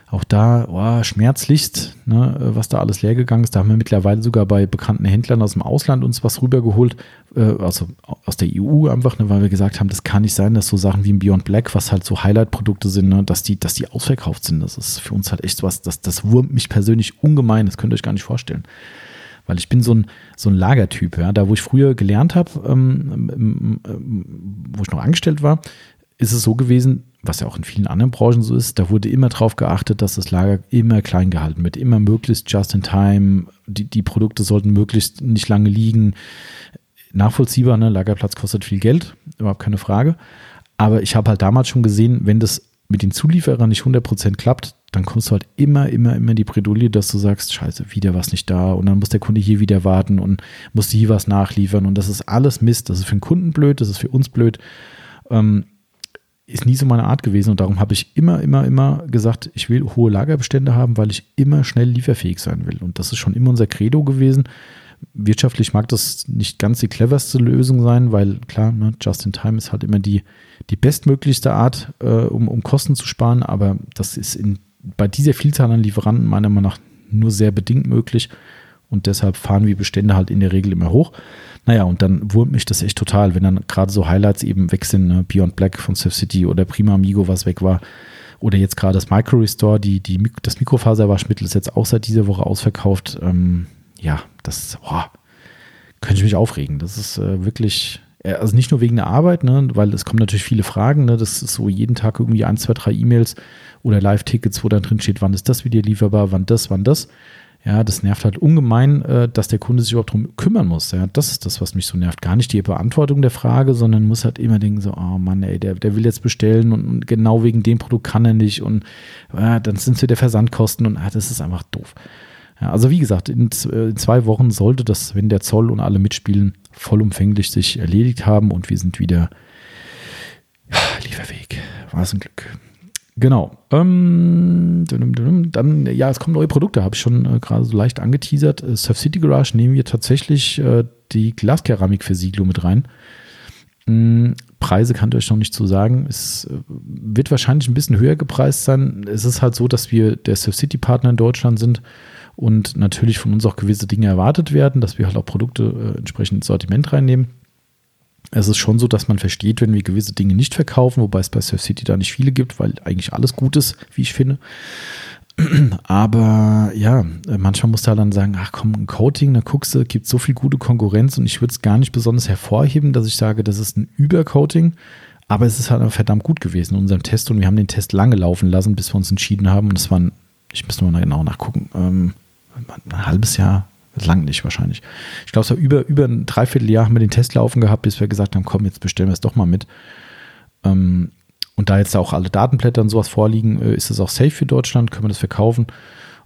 Auch da, oh, schmerzlichst, ne, was da alles leer gegangen ist. Da haben wir mittlerweile sogar bei bekannten Händlern aus dem Ausland uns was rübergeholt, äh, also aus der EU einfach, ne, weil wir gesagt haben, das kann nicht sein, dass so Sachen wie ein Beyond Black, was halt so Highlight-Produkte sind, ne, dass, die, dass die ausverkauft sind. Das ist für uns halt echt was, das, das wurmt mich persönlich ungemein, das könnt ihr euch gar nicht vorstellen. Weil ich bin so ein, so ein Lagertyp, ja. Da, wo ich früher gelernt habe, ähm, ähm, ähm, wo ich noch angestellt war, ist es so gewesen, was ja auch in vielen anderen Branchen so ist, da wurde immer darauf geachtet, dass das Lager immer klein gehalten wird, immer möglichst just in time. Die, die Produkte sollten möglichst nicht lange liegen. Nachvollziehbar, ne? Lagerplatz kostet viel Geld, überhaupt keine Frage. Aber ich habe halt damals schon gesehen, wenn das mit den Zulieferern nicht 100% klappt, dann kommst du halt immer, immer, immer in die Bredouille, dass du sagst, scheiße, wieder was nicht da und dann muss der Kunde hier wieder warten und muss hier was nachliefern und das ist alles Mist. Das ist für den Kunden blöd, das ist für uns blöd. Ähm, ist nie so meine Art gewesen und darum habe ich immer, immer, immer gesagt, ich will hohe Lagerbestände haben, weil ich immer schnell lieferfähig sein will. Und das ist schon immer unser Credo gewesen. Wirtschaftlich mag das nicht ganz die cleverste Lösung sein, weil klar, ne, Just in Time ist halt immer die, die bestmöglichste Art, äh, um, um Kosten zu sparen, aber das ist in, bei dieser Vielzahl an Lieferanten meiner Meinung nach nur sehr bedingt möglich und deshalb fahren wir Bestände halt in der Regel immer hoch. Naja, und dann wurmt mich das echt total, wenn dann gerade so Highlights eben weg sind, ne? Beyond Black von Surf City oder Prima Amigo, was weg war. Oder jetzt gerade das Micro Restore, die, die, das Mikrofaserwaschmittel ist jetzt auch seit dieser Woche ausverkauft. Ähm, ja, das boah, könnte ich mich aufregen. Das ist äh, wirklich, also nicht nur wegen der Arbeit, ne, weil es kommen natürlich viele Fragen. Ne, das ist so jeden Tag irgendwie ein, zwei, drei E-Mails oder Live-Tickets, wo dann drin steht, wann ist das wieder lieferbar, wann das, wann das. Ja, das nervt halt ungemein, äh, dass der Kunde sich überhaupt darum kümmern muss. Ja, das ist das, was mich so nervt. Gar nicht die Beantwortung der Frage, sondern muss halt immer denken so, oh Mann, ey, der, der will jetzt bestellen und, genau wegen dem Produkt kann er nicht und äh, dann sind es wieder Versandkosten und ah, das ist einfach doof. Ja, also wie gesagt, in, äh, in, zwei Wochen sollte das, wenn der Zoll und alle mitspielen, vollumfänglich sich erledigt haben und wir sind wieder ja, Lieferweg. War es ein Glück. Genau. Ähm, dann, ja, es kommen neue Produkte, habe ich schon äh, gerade so leicht angeteasert. Äh, Surf City Garage nehmen wir tatsächlich äh, die Glaskeramikversiegelung mit rein. Ähm, Preise kann ich euch noch nicht zu so sagen. Es äh, wird wahrscheinlich ein bisschen höher gepreist sein. Es ist halt so, dass wir der Surf City Partner in Deutschland sind und natürlich von uns auch gewisse Dinge erwartet werden, dass wir halt auch Produkte äh, entsprechend ins Sortiment reinnehmen es ist schon so, dass man versteht, wenn wir gewisse Dinge nicht verkaufen, wobei es bei Surf City da nicht viele gibt, weil eigentlich alles gut ist, wie ich finde. [CLEARS THROAT] Aber ja, manchmal muss da dann sagen, ach komm, ein Coating, da guckst du, gibt so viel gute Konkurrenz und ich würde es gar nicht besonders hervorheben, dass ich sage, das ist ein Übercoating, aber es ist halt verdammt gut gewesen in unserem Test und wir haben den Test lange laufen lassen, bis wir uns entschieden haben und es waren, ich muss mal genau nachgucken, ähm, ein halbes Jahr, lang nicht wahrscheinlich. Ich glaube, es war über, über ein Dreivierteljahr haben wir den Test laufen gehabt, bis wir gesagt haben, komm, jetzt bestellen wir es doch mal mit. Ähm, und da jetzt auch alle Datenblätter und sowas vorliegen, äh, ist es auch safe für Deutschland, können wir das verkaufen.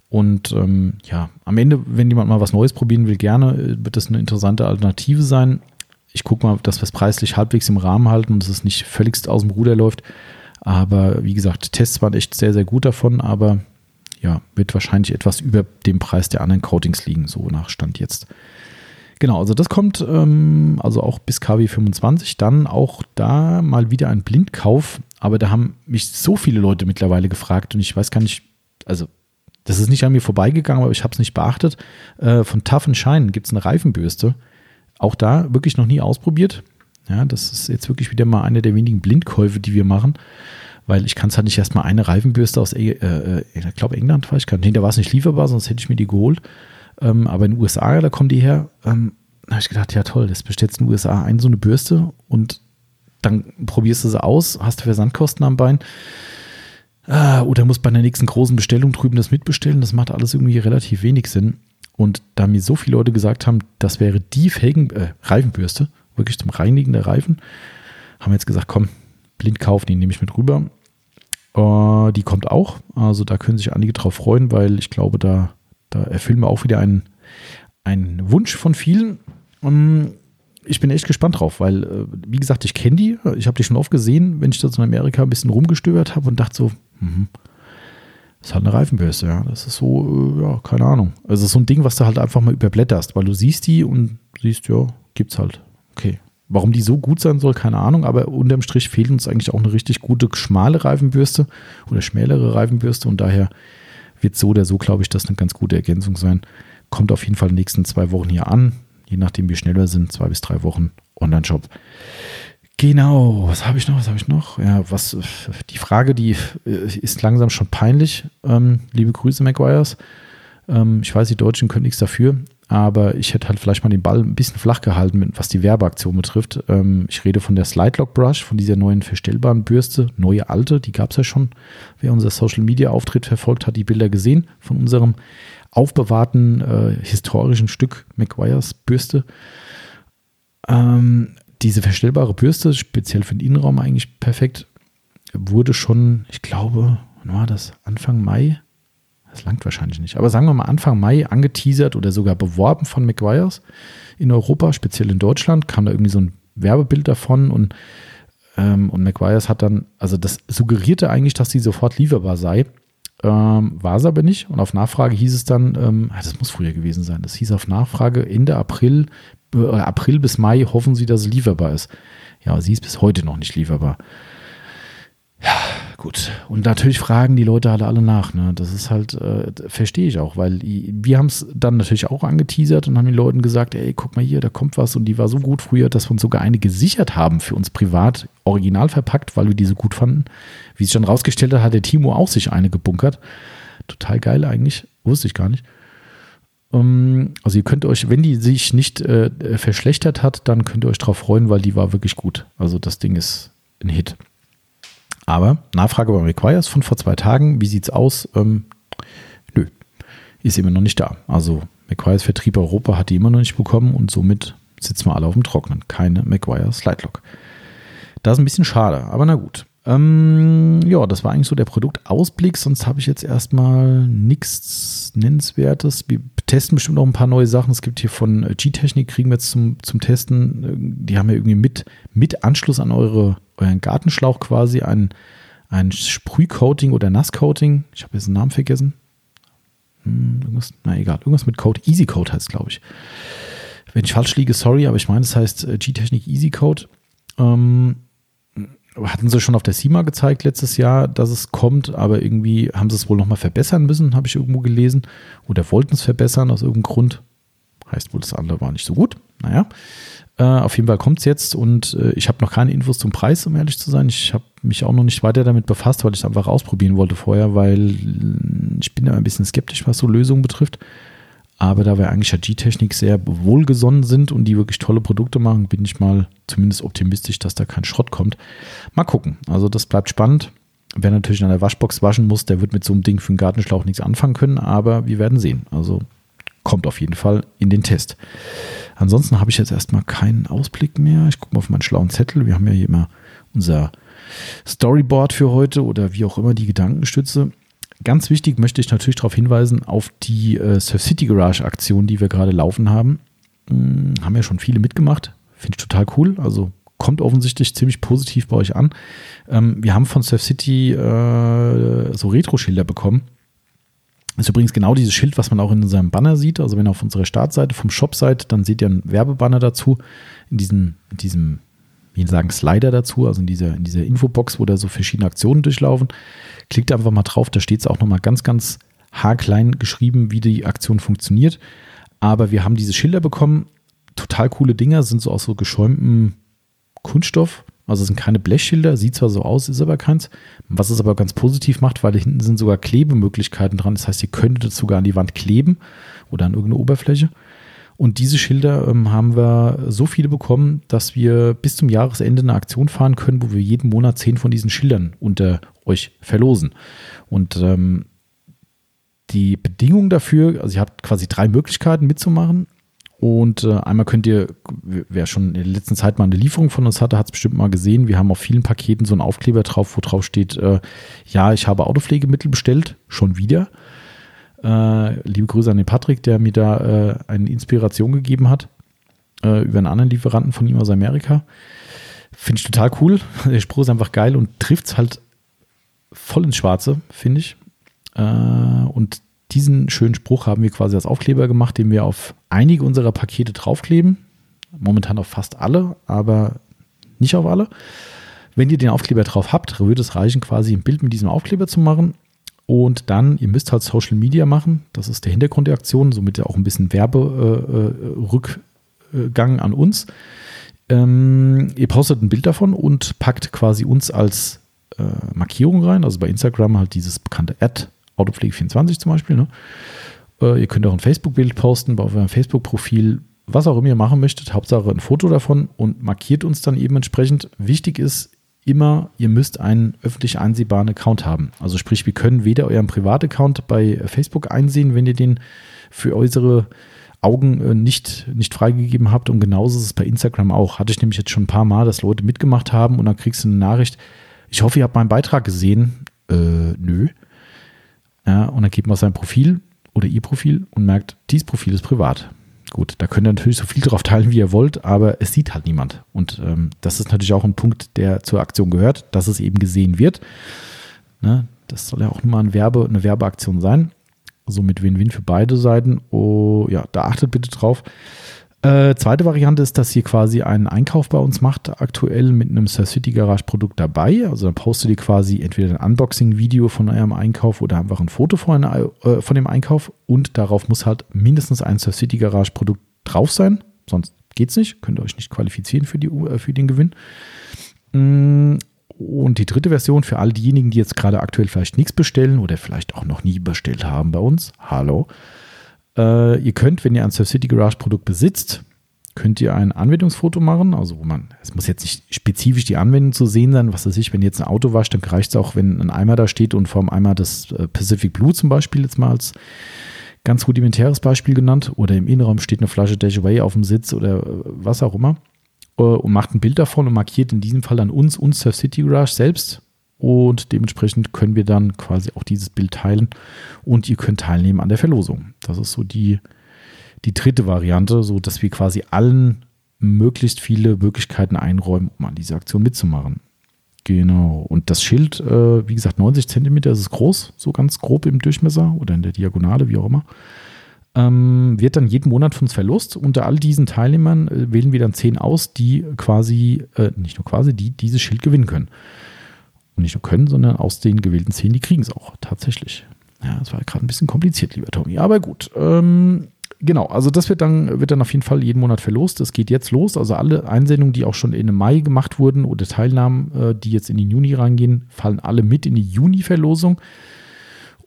Und ähm, ja, am Ende, wenn jemand mal was Neues probieren will, gerne, äh, wird das eine interessante Alternative sein. Ich gucke mal, dass wir es preislich halbwegs im Rahmen halten und dass es nicht völligst aus dem Ruder läuft. Aber wie gesagt, Tests waren echt sehr, sehr gut davon, aber ja, wird wahrscheinlich etwas über dem Preis der anderen Coatings liegen, so nach Stand jetzt. Genau, also das kommt ähm, also auch bis KW 25. Dann auch da mal wieder ein Blindkauf. Aber da haben mich so viele Leute mittlerweile gefragt und ich weiß gar nicht, also das ist nicht an mir vorbeigegangen, aber ich habe es nicht beachtet. Äh, von Tough Shine gibt es eine Reifenbürste. Auch da wirklich noch nie ausprobiert. Ja, das ist jetzt wirklich wieder mal eine der wenigen Blindkäufe, die wir machen weil ich kann es halt nicht erstmal eine Reifenbürste aus, äh, äh, ich glaube England war ich nee, da war es nicht lieferbar, sonst hätte ich mir die geholt. Ähm, aber in den USA, da kommen die her. Ähm, da habe ich gedacht, ja toll, das bestellst in den USA ein so eine Bürste und dann probierst du sie aus, hast du Versandkosten am Bein. Ah, oder musst bei der nächsten großen Bestellung drüben das mitbestellen. Das macht alles irgendwie relativ wenig Sinn. Und da mir so viele Leute gesagt haben, das wäre die Felgen, äh, Reifenbürste, wirklich zum Reinigen der Reifen, haben wir jetzt gesagt, komm, blind kaufen, die nehme ich mit rüber. Uh, die kommt auch. Also da können sich einige drauf freuen, weil ich glaube, da, da erfüllen wir auch wieder einen, einen Wunsch von vielen. Um, ähm, ich bin echt gespannt drauf, weil, äh, wie gesagt, ich kenne die. Ich habe die schon oft gesehen, wenn ich das in Amerika ein bisschen rumgestöbert habe und dachte so, mh, das ist halt eine Reifenbürste, ja. Das ist so, äh, ja, keine Ahnung. Also so ein Ding, was du halt einfach mal überblätterst, weil du siehst die und siehst, ja, gibt's halt. Warum die so gut sein soll, keine Ahnung, aber unterm Strich fehlt uns eigentlich auch eine richtig gute schmale Reifenbürste oder schmälere Reifenbürste und daher wird so oder so, glaube ich, das eine ganz gute Ergänzung sein. Kommt auf jeden Fall in den nächsten zwei Wochen hier an, je nachdem wie schnell wir sind, zwei bis drei Wochen Online-Shop. Genau, was habe ich noch? Was habe ich noch? Ja, was die Frage, die äh, ist langsam schon peinlich. Ähm, liebe Grüße, McGuire's. Ähm, ich weiß, die Deutschen können nichts dafür, aber ich hätte halt vielleicht mal den Ball ein bisschen flach gehalten, was die Werbeaktion betrifft. Ähm, ich rede von der Slide Lock Brush, von dieser neuen verstellbaren Bürste, neue alte, die gab es ja schon. Wer unser Social Media Auftritt verfolgt, hat die Bilder gesehen von unserem aufbewahrten äh, historischen Stück McGuire's Bürste. Ähm, diese verstellbare Bürste, speziell für den Innenraum eigentlich perfekt, wurde schon, ich glaube, wann war das? Anfang Mai? Das langt wahrscheinlich nicht. Aber sagen wir mal Anfang Mai angeteasert oder sogar beworben von McGuire's in Europa, speziell in Deutschland, kam da irgendwie so ein Werbebild davon und, ähm, und McGuire's hat dann, also das suggerierte eigentlich, dass die sofort lieferbar sei. Ähm, war es aber nicht. Und auf Nachfrage hieß es dann, ähm, ah, das muss früher gewesen sein, das hieß auf Nachfrage Ende April äh, April bis Mai hoffen sie, dass es lieferbar ist. Ja, sie ist bis heute noch nicht lieferbar. Ja, gut. Und natürlich fragen die Leute alle, alle nach. Ne? Das ist halt, äh, verstehe ich auch, weil wir haben es dann natürlich auch angeteasert und haben den Leuten gesagt, ey, guck mal hier, da kommt was und die war so gut früher, dass wir uns sogar eine gesichert haben für uns privat, original verpackt, weil wir die so gut fanden. Wie sich dann rausgestellt hat, hat der Timo auch sich eine gebunkert. Total geil eigentlich, wusste ich gar nicht. Ähm, also ihr könnt euch, wenn die sich nicht äh, verschlechtert hat, dann könnt ihr euch darauf freuen, weil die war wirklich gut. Also das Ding ist ein Hit. Aber Nachfrage bei McQuires von vor zwei Tagen, wie sieht es aus? Ähm, nö, ist immer noch nicht da. Also McQuires Vertrieb Europa hat die immer noch nicht bekommen und somit sitzen wir alle auf dem Trocknen. Keine McGuire Slide Lock. Das ist ein bisschen schade, aber na gut. Ähm, ja, das war eigentlich so der Produktausblick, sonst habe ich jetzt erstmal nichts Nennenswertes. Wir testen bestimmt noch ein paar neue Sachen. Es gibt hier von G-Technik, kriegen wir jetzt zum, zum Testen, die haben ja irgendwie mit, mit Anschluss an eure, euren Gartenschlauch quasi ein, ein Sprühcoating oder Nasscoating. Ich habe jetzt den Namen vergessen. Hm, irgendwas, na egal, irgendwas mit Code. Easy Code heißt, glaube ich. Wenn ich falsch liege, sorry, aber ich meine, es heißt äh, G-Technik Easy Code. Ähm, hatten sie schon auf der CIMA gezeigt letztes Jahr, dass es kommt, aber irgendwie haben sie es wohl nochmal verbessern müssen, habe ich irgendwo gelesen. Oder wollten es verbessern aus irgendeinem Grund. Heißt wohl, das andere war nicht so gut. Naja, äh, auf jeden Fall kommt es jetzt und äh, ich habe noch keine Infos zum Preis, um ehrlich zu sein. Ich habe mich auch noch nicht weiter damit befasst, weil ich es einfach ausprobieren wollte vorher, weil ich bin ja ein bisschen skeptisch, was so Lösungen betrifft. Aber da wir eigentlich ja G-Technik sehr wohlgesonnen sind und die wirklich tolle Produkte machen, bin ich mal zumindest optimistisch, dass da kein Schrott kommt. Mal gucken. Also das bleibt spannend. Wer natürlich an der Waschbox waschen muss, der wird mit so einem Ding für einen Gartenschlauch nichts anfangen können, aber wir werden sehen. Also kommt auf jeden Fall in den Test. Ansonsten habe ich jetzt erstmal keinen Ausblick mehr. Ich gucke mal auf meinen schlauen Zettel. Wir haben ja hier immer unser Storyboard für heute oder wie auch immer die Gedankenstütze. Ganz wichtig möchte ich natürlich darauf hinweisen, auf die äh, Surf City Garage Aktion, die wir gerade laufen haben. Hm, haben ja schon viele mitgemacht. Finde ich total cool. Also kommt offensichtlich ziemlich positiv bei euch an. Ähm, wir haben von Surf City äh, so Retro-Schilder bekommen. Ist übrigens genau dieses Schild, was man auch in unserem Banner sieht. Also wenn ihr auf unserer Startseite vom Shop seid, dann seht ihr einen Werbebanner dazu. In diesem, in diesem wie sagen, Slider dazu, also in dieser, in dieser Infobox, wo da so verschiedene Aktionen durchlaufen. Klickt einfach mal drauf, da steht es auch nochmal ganz, ganz haarklein geschrieben, wie die Aktion funktioniert. Aber wir haben diese Schilder bekommen, total coole Dinger, sind so aus so geschäumtem Kunststoff. Also sind keine Blechschilder, sieht zwar so aus, ist aber keins. Was es aber ganz positiv macht, weil hinten sind sogar Klebemöglichkeiten dran. Das heißt, ihr könntet es sogar an die Wand kleben oder an irgendeine Oberfläche. Und diese Schilder ähm, haben wir so viele bekommen, dass wir bis zum Jahresende eine Aktion fahren können, wo wir jeden Monat zehn von diesen Schildern unter euch verlosen. Und ähm, die Bedingung dafür, also ihr habt quasi drei Möglichkeiten mitzumachen. Und äh, einmal könnt ihr, wer schon in der letzten Zeit mal eine Lieferung von uns hatte, hat es bestimmt mal gesehen. Wir haben auf vielen Paketen so einen Aufkleber drauf, wo drauf steht, äh, ja, ich habe Autopflegemittel bestellt, schon wieder. Äh, liebe Grüße an den Patrick, der mir da äh, eine Inspiration gegeben hat äh, über einen anderen Lieferanten von ihm aus Amerika. Finde ich total cool. [LAUGHS] Der Spruch ist einfach geil und trifft es halt voll ins Schwarze, finde ich. Äh, und diesen schönen Spruch haben wir quasi als Aufkleber gemacht, den wir auf einige unserer Pakete draufkleben. Momentan auf fast alle, aber nicht auf alle. Wenn ihr den Aufkleber drauf habt, würde es reichen, quasi ein Bild mit diesem Aufkleber zu machen. Und dann, ihr müsst halt Social Media machen. Das ist der Hintergrund der Aktion, somit ja auch ein bisschen Werberückgang äh, an uns. Ähm, ihr postet ein Bild davon und packt quasi uns als äh, Markierung rein. Also bei Instagram halt dieses bekannte Ad, Autopflege24 zum Beispiel. Ne? Äh, ihr könnt auch ein Facebook-Bild posten bei eurem Facebook-Profil, was auch immer ihr machen möchtet. Hauptsache ein Foto davon und markiert uns dann eben entsprechend. Wichtig ist immer, ihr müsst einen öffentlich einsehbaren Account haben. Also sprich, wir können weder euren Privataccount bei Facebook einsehen, wenn ihr den für eure Augen äh, nicht, nicht freigegeben habt. Und genauso ist es bei Instagram auch. Hatte ich nämlich jetzt schon ein paar Mal, dass Leute mitgemacht haben und dann kriegst du eine Nachricht. Ich hoffe, ihr habt meinen Beitrag gesehen. Äh, nö. Ja, und dann geht man auf sein Profil oder ihr Profil und merkt, dieses Profil ist privat. Gut, da könnt ihr natürlich so viel drauf teilen, wie ihr wollt, aber es sieht halt niemand. Und ähm, das ist natürlich auch ein Punkt, der zur Aktion gehört, dass es eben gesehen wird. Ne? Das soll ja auch nur mal ein Werbe, eine Werbeaktion sein. Somit Win-Win für beide Seiten. Oh, ja, da achtet bitte drauf. Äh, zweite Variante ist, dass ihr quasi einen Einkauf bei uns macht, aktuell mit einem Sir City Garage Produkt dabei. Also dann postet ihr quasi entweder ein Unboxing-Video von eurem Einkauf oder einfach ein Foto von, äh, von dem Einkauf und darauf muss halt mindestens ein Sir City Garage Produkt drauf sein, sonst geht es nicht, könnt ihr euch nicht qualifizieren für, die, äh, für den Gewinn. Mm, und die dritte Version für all diejenigen, die jetzt gerade aktuell vielleicht nichts bestellen oder vielleicht auch noch nie bestellt haben bei uns. Hallo. Äh, ihr könnt, wenn ihr ein Surf City Garage Produkt besitzt, könnt ihr ein Anwendungsfoto machen. Also wo man, es muss jetzt nicht spezifisch die Anwendung zu sehen sein, was weiß ich, wenn ihr jetzt ein Auto wascht, dann reicht es auch, wenn ein Eimer da steht und vor dem Eimer das äh, Pacific Blue zum Beispiel jetzt mal als ganz rudimentäres Beispiel genannt oder im Innenraum steht eine Flasche Dash Away auf dem Sitz oder äh, was auch immer äh, und macht ein Bild davon und markiert in diesem Fall dann uns und Surf City Garage selbst. Und dementsprechend können wir dann quasi auch dieses Bild teilen und ihr könnt teilnehmen an der Verlosung. Das ist so die, die dritte Variante, so dass wir quasi allen möglichst viele Möglichkeiten einräumen, um an dieser Aktion mitzumachen. Genau. Und das Schild, äh, wie gesagt, 90 Zentimeter ist groß, so ganz grob im Durchmesser oder in der Diagonale, wie auch immer ähm, wird dann jeden Monat von uns verlost. Unter all diesen Teilnehmern äh, wählen wir dann zehn aus, die quasi, äh, nicht nur quasi, die dieses Schild gewinnen können. Und nicht nur können, sondern aus den gewählten zehn, die kriegen es auch tatsächlich. Ja, das war gerade ein bisschen kompliziert, lieber Tommy. Aber gut. Ähm, genau, also das wird dann, wird dann auf jeden Fall jeden Monat verlost. Es geht jetzt los. Also alle Einsendungen, die auch schon in Mai gemacht wurden oder Teilnahmen, äh, die jetzt in den Juni reingehen, fallen alle mit in die Juni-Verlosung.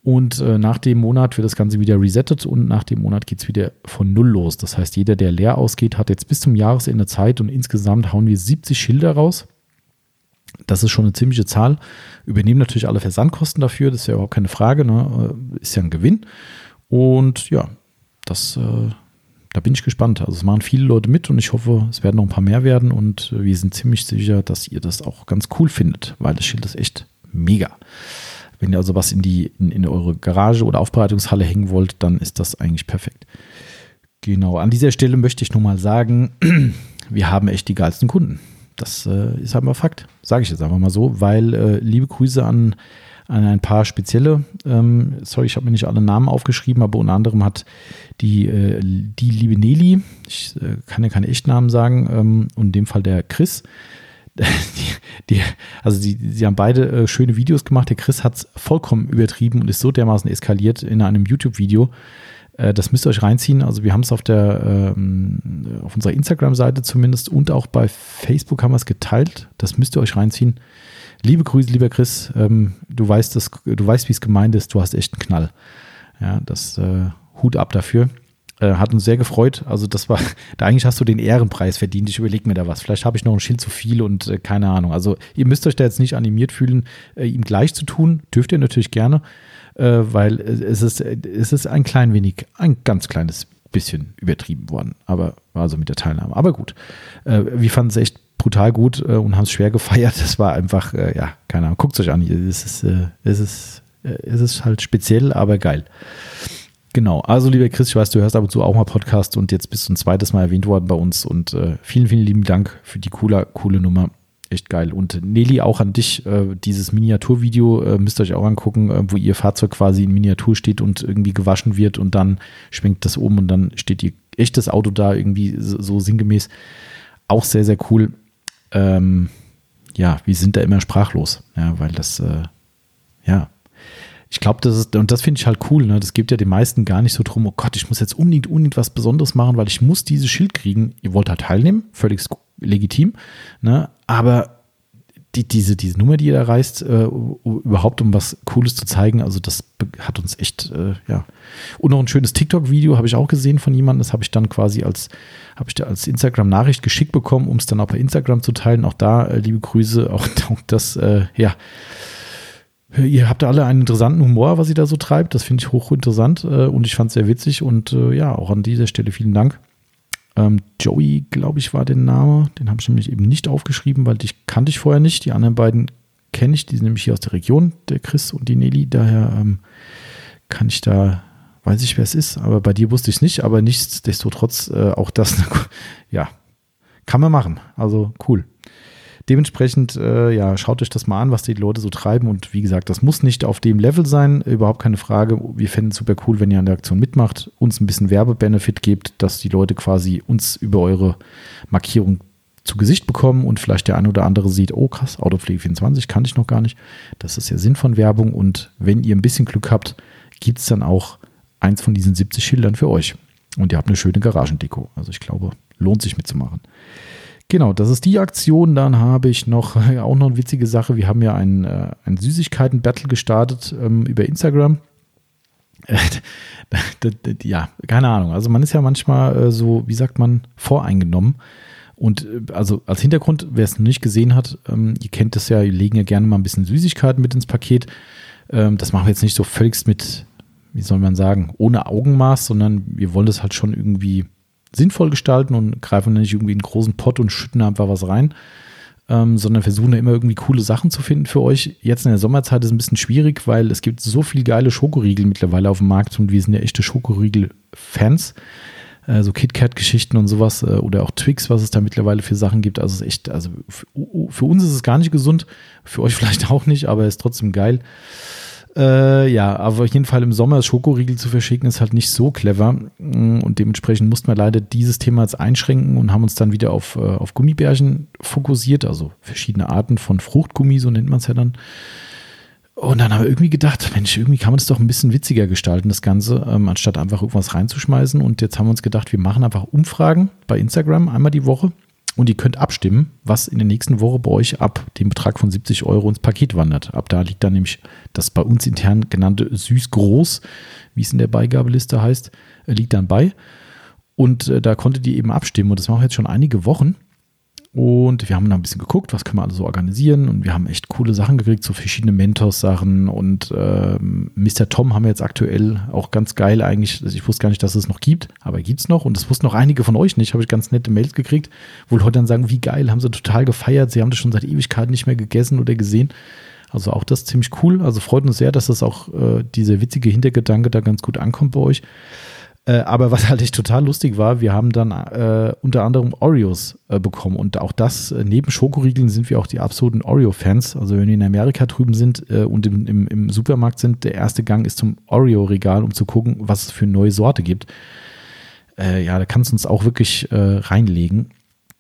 Und äh, nach dem Monat wird das Ganze wieder resettet und nach dem Monat geht es wieder von Null los. Das heißt, jeder, der leer ausgeht, hat jetzt bis zum Jahresende Zeit und insgesamt hauen wir 70 Schilder raus. Das ist schon eine ziemliche Zahl. Übernehmen natürlich alle Versandkosten dafür, das ist ja überhaupt keine Frage. Ne? Äh, ist ja ein Gewinn. Und ja, das, äh, da bin ich gespannt. Also es machen viele Leute mit und ich hoffe, es werden noch ein paar mehr werden und wir sind ziemlich sicher, dass ihr das auch ganz cool findet, weil das Schild ist echt mega. Wenn ihr also was in, die, in, in eure Garage oder Aufbereitungshalle hängen wollt, dann ist das eigentlich perfekt. Genau, an dieser Stelle möchte ich nur mal sagen, [CLEARS THROAT] wir haben echt die geilsten Kunden. Das äh, ist einfach Fakt, sage ich jetzt einfach mal so, weil äh, liebe Grüße an, an ein paar spezielle, ähm, sorry, ich habe mir nicht alle Namen aufgeschrieben, aber unter anderem hat die, äh, die liebe Nelly, ich äh, kann ja keine Echtnamen sagen, ähm, und in dem Fall der Chris, [LAUGHS] die, die, also die, sie haben beide äh, schöne Videos gemacht. Der Chris hat es vollkommen übertrieben und ist so dermaßen eskaliert in einem YouTube-Video. Äh, das müsst ihr euch reinziehen. Also wir haben es auf der ähm, auf unserer Instagram-Seite zumindest und auch bei Facebook haben wir es geteilt. Das müsst ihr euch reinziehen. Liebe Grüße, lieber Chris. Ähm, du weißt, das, du weißt, wie es gemeint ist. Du hast echt einen Knall. Ja, das äh, Hut ab dafür. Äh, hat uns sehr gefreut. Also das war, [LAUGHS] da eigentlich hast du den Ehrenpreis verdient. Ich überlege mir da was. Vielleicht habe ich noch ein Schild zu viel und äh, keine Ahnung. Also ihr müsst euch da jetzt nicht animiert fühlen, äh, ihm gleich zu tun. Dürft ihr natürlich gerne, äh, weil es ist, es ist ein klein wenig, ein ganz kleines bisschen übertrieben worden. Aber also mit der Teilnahme. Aber gut. Äh, wir fanden es echt brutal gut äh, und haben es schwer gefeiert. Das war einfach, ja, keine Ahnung. Guckt es euch an. Es ist, es ist, es ist halt speziell, aber geil. Genau, also lieber Chris, ich weiß, du hörst ab und zu auch mal Podcast und jetzt bist du ein zweites Mal erwähnt worden bei uns und äh, vielen, vielen lieben Dank für die coole, coole Nummer. Echt geil. Und Nelly, auch an dich, äh, dieses Miniaturvideo äh, müsst ihr euch auch angucken, äh, wo ihr Fahrzeug quasi in Miniatur steht und irgendwie gewaschen wird und dann schwenkt das um und dann steht ihr echtes Auto da irgendwie so, so sinngemäß. Auch sehr, sehr cool. Ähm, ja, wir sind da immer sprachlos, ja, weil das, äh, ja, ich glaube, das ist, und das finde ich halt cool, ne? Das gibt ja den meisten gar nicht so drum, oh Gott, ich muss jetzt unbedingt, unbedingt was Besonderes machen, weil ich muss dieses Schild kriegen. Ihr wollt halt teilnehmen, völlig legitim, ne? Aber die, diese, diese Nummer, die ihr da reißt, äh, überhaupt um was Cooles zu zeigen, also das hat uns echt, äh, ja. Und noch ein schönes TikTok-Video habe ich auch gesehen von jemandem, das habe ich dann quasi als, habe ich da als Instagram-Nachricht geschickt bekommen, um es dann auch bei Instagram zu teilen. Auch da, äh, liebe Grüße, [LAUGHS] auch das, äh, ja, Ihr habt alle einen interessanten Humor, was sie da so treibt. Das finde ich hochinteressant äh, und ich fand es sehr witzig. Und äh, ja, auch an dieser Stelle vielen Dank. Ähm, Joey, glaube ich, war der Name. Den habe ich nämlich eben nicht aufgeschrieben, weil dich kannte ich vorher nicht. Die anderen beiden kenne ich. Die sind nämlich hier aus der Region, der Chris und die Nelly. Daher ähm, kann ich da, weiß ich, wer es ist. Aber bei dir wusste ich es nicht. Aber nichtsdestotrotz äh, auch das, [LAUGHS] ja, kann man machen. Also cool. Dementsprechend, äh, ja, schaut euch das mal an, was die Leute so treiben. Und wie gesagt, das muss nicht auf dem Level sein, überhaupt keine Frage. Wir fänden es super cool, wenn ihr an der Aktion mitmacht, uns ein bisschen Werbebenefit gebt, dass die Leute quasi uns über eure Markierung zu Gesicht bekommen und vielleicht der eine oder andere sieht, oh krass, Autopflege 24 kann ich noch gar nicht. Das ist ja Sinn von Werbung und wenn ihr ein bisschen Glück habt, gibt es dann auch eins von diesen 70 Schildern für euch. Und ihr habt eine schöne Garagendeko. Also ich glaube, lohnt sich mitzumachen. Genau, das ist die Aktion. Dann habe ich noch [LAUGHS] auch noch eine witzige Sache. Wir haben ja ein, äh, ein Süßigkeiten-Battle gestartet ähm, über Instagram. [LAUGHS] ja, keine Ahnung. Also man ist ja manchmal äh, so, wie sagt man, voreingenommen. Und äh, also als Hintergrund, wer es noch nicht gesehen hat, ähm, ihr kennt das ja, wir legen ja gerne mal ein bisschen Süßigkeiten mit ins Paket. Ähm, das machen wir jetzt nicht so völlig mit, wie soll man sagen, ohne Augenmaß, sondern wir wollen das halt schon irgendwie sinnvoll gestalten und greifen nicht irgendwie in einen großen Pott und schütten einfach was rein, ähm, sondern versuchen da immer irgendwie coole Sachen zu finden für euch. Jetzt in der Sommerzeit ist es ein bisschen schwierig, weil es gibt so viele geile Schokoriegel mittlerweile auf dem Markt und wir sind ja echte Schokoriegel-Fans. Äh, so KitKat-Geschichten und sowas äh, oder auch Twix, was es da mittlerweile für Sachen gibt. Also es ist echt, also für, für uns ist es gar nicht gesund, für euch [LAUGHS] vielleicht auch nicht, aber es ist trotzdem geil. Äh, ja, aber auf jeden Fall im Sommer Schokoriegel zu verschicken ist halt nicht so clever. Mm, und dementsprechend mussten wir leider dieses Thema jetzt einschränken und haben uns dann wieder auf, äh, auf Gummibärchen fokussiert, also verschiedene Arten von Fruchtgummi, so nennt man es ja dann. Und dann haben wir irgendwie gedacht, Mensch, irgendwie kann man das doch ein bisschen witziger gestalten, das Ganze, ähm, anstatt einfach irgendwas reinzuschmeißen. Und jetzt haben wir uns gedacht, wir machen einfach Umfragen bei Instagram einmal die Woche und ihr könnt abstimmen, was in der nächsten Woche bei euch ab dem Betrag von 70 Euro ins Paket wandert. Ab da liegt dann nämlich das bei uns intern genannte süß-groß, wie es in der Beigabeliste heißt, äh, liegt dann bei. Und äh, da konntet ihr eben abstimmen. Und das machen jetzt schon einige Wochen. Und wir haben da ein bisschen geguckt, was können wir alles so organisieren. Und wir haben echt coole Sachen gekriegt, so verschiedene Mentors-Sachen. Und ähm, Mr. Tom haben wir jetzt aktuell auch ganz geil eigentlich. Also ich wusste gar nicht, dass es noch gibt, aber gibt es noch. Und das wussten noch einige von euch nicht. Habe ich ganz nette Mails gekriegt, wo Leute dann sagen, wie geil, haben sie total gefeiert. Sie haben das schon seit Ewigkeiten nicht mehr gegessen oder gesehen. Also auch das ziemlich cool. Also freut uns sehr, dass das auch äh, dieser witzige Hintergedanke da ganz gut ankommt bei euch. Äh, aber was [LAUGHS] halt echt total lustig war, wir haben dann äh, unter anderem Oreos äh, bekommen und auch das, äh, neben Schokoriegeln sind wir auch die absoluten Oreo-Fans. Also wenn wir in Amerika drüben sind äh, und im, im, im, Supermarkt sind, der erste Gang ist zum Oreo-Regal, um zu gucken, was es für neue Sorte gibt. Ja, da kannst du uns auch wirklich reinlegen.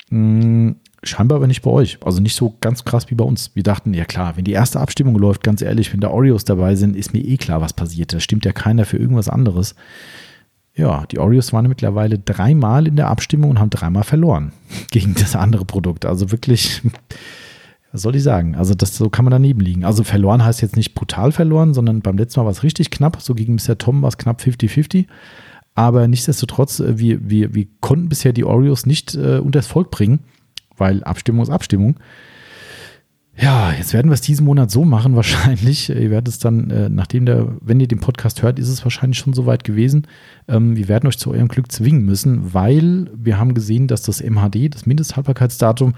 Hm, scheinbar aber nicht bei euch. Also nicht so ganz krass wie bei uns. Wir dachten, ja klar, wenn die erste Abstimmung läuft, ganz ehrlich, wenn da Oreos dabei sind, ist mir eh klar, was passiert. Da stimmt ja keiner für irgendwas anderes. Ja, die Oreos waren mittlerweile dreimal in der Abstimmung und haben dreimal verloren [LAUGHS] gegen das andere Produkt. Also wirklich, was soll ich sagen? Also das so kann man daneben liegen. Also verloren heißt jetzt nicht brutal verloren, sondern beim letzten Mal war es richtig knapp. So gegen Mr. Tom war es knapp 50-50. Aber nichtsdestotrotz, äh, wir, wir, wir konnten bisher die Oreos nicht äh, unters Volk bringen, weil Abstimmung ist Abstimmung. Ja, jetzt werden wir es diesen Monat so machen, [LAUGHS] wahrscheinlich. Ihr werdet es dann, äh, nachdem der, wenn ihr den Podcast hört, ist es wahrscheinlich schon soweit gewesen. Ähm, wir werden euch zu eurem Glück zwingen müssen, weil wir haben gesehen, dass das MHD, das Mindesthaltbarkeitsdatum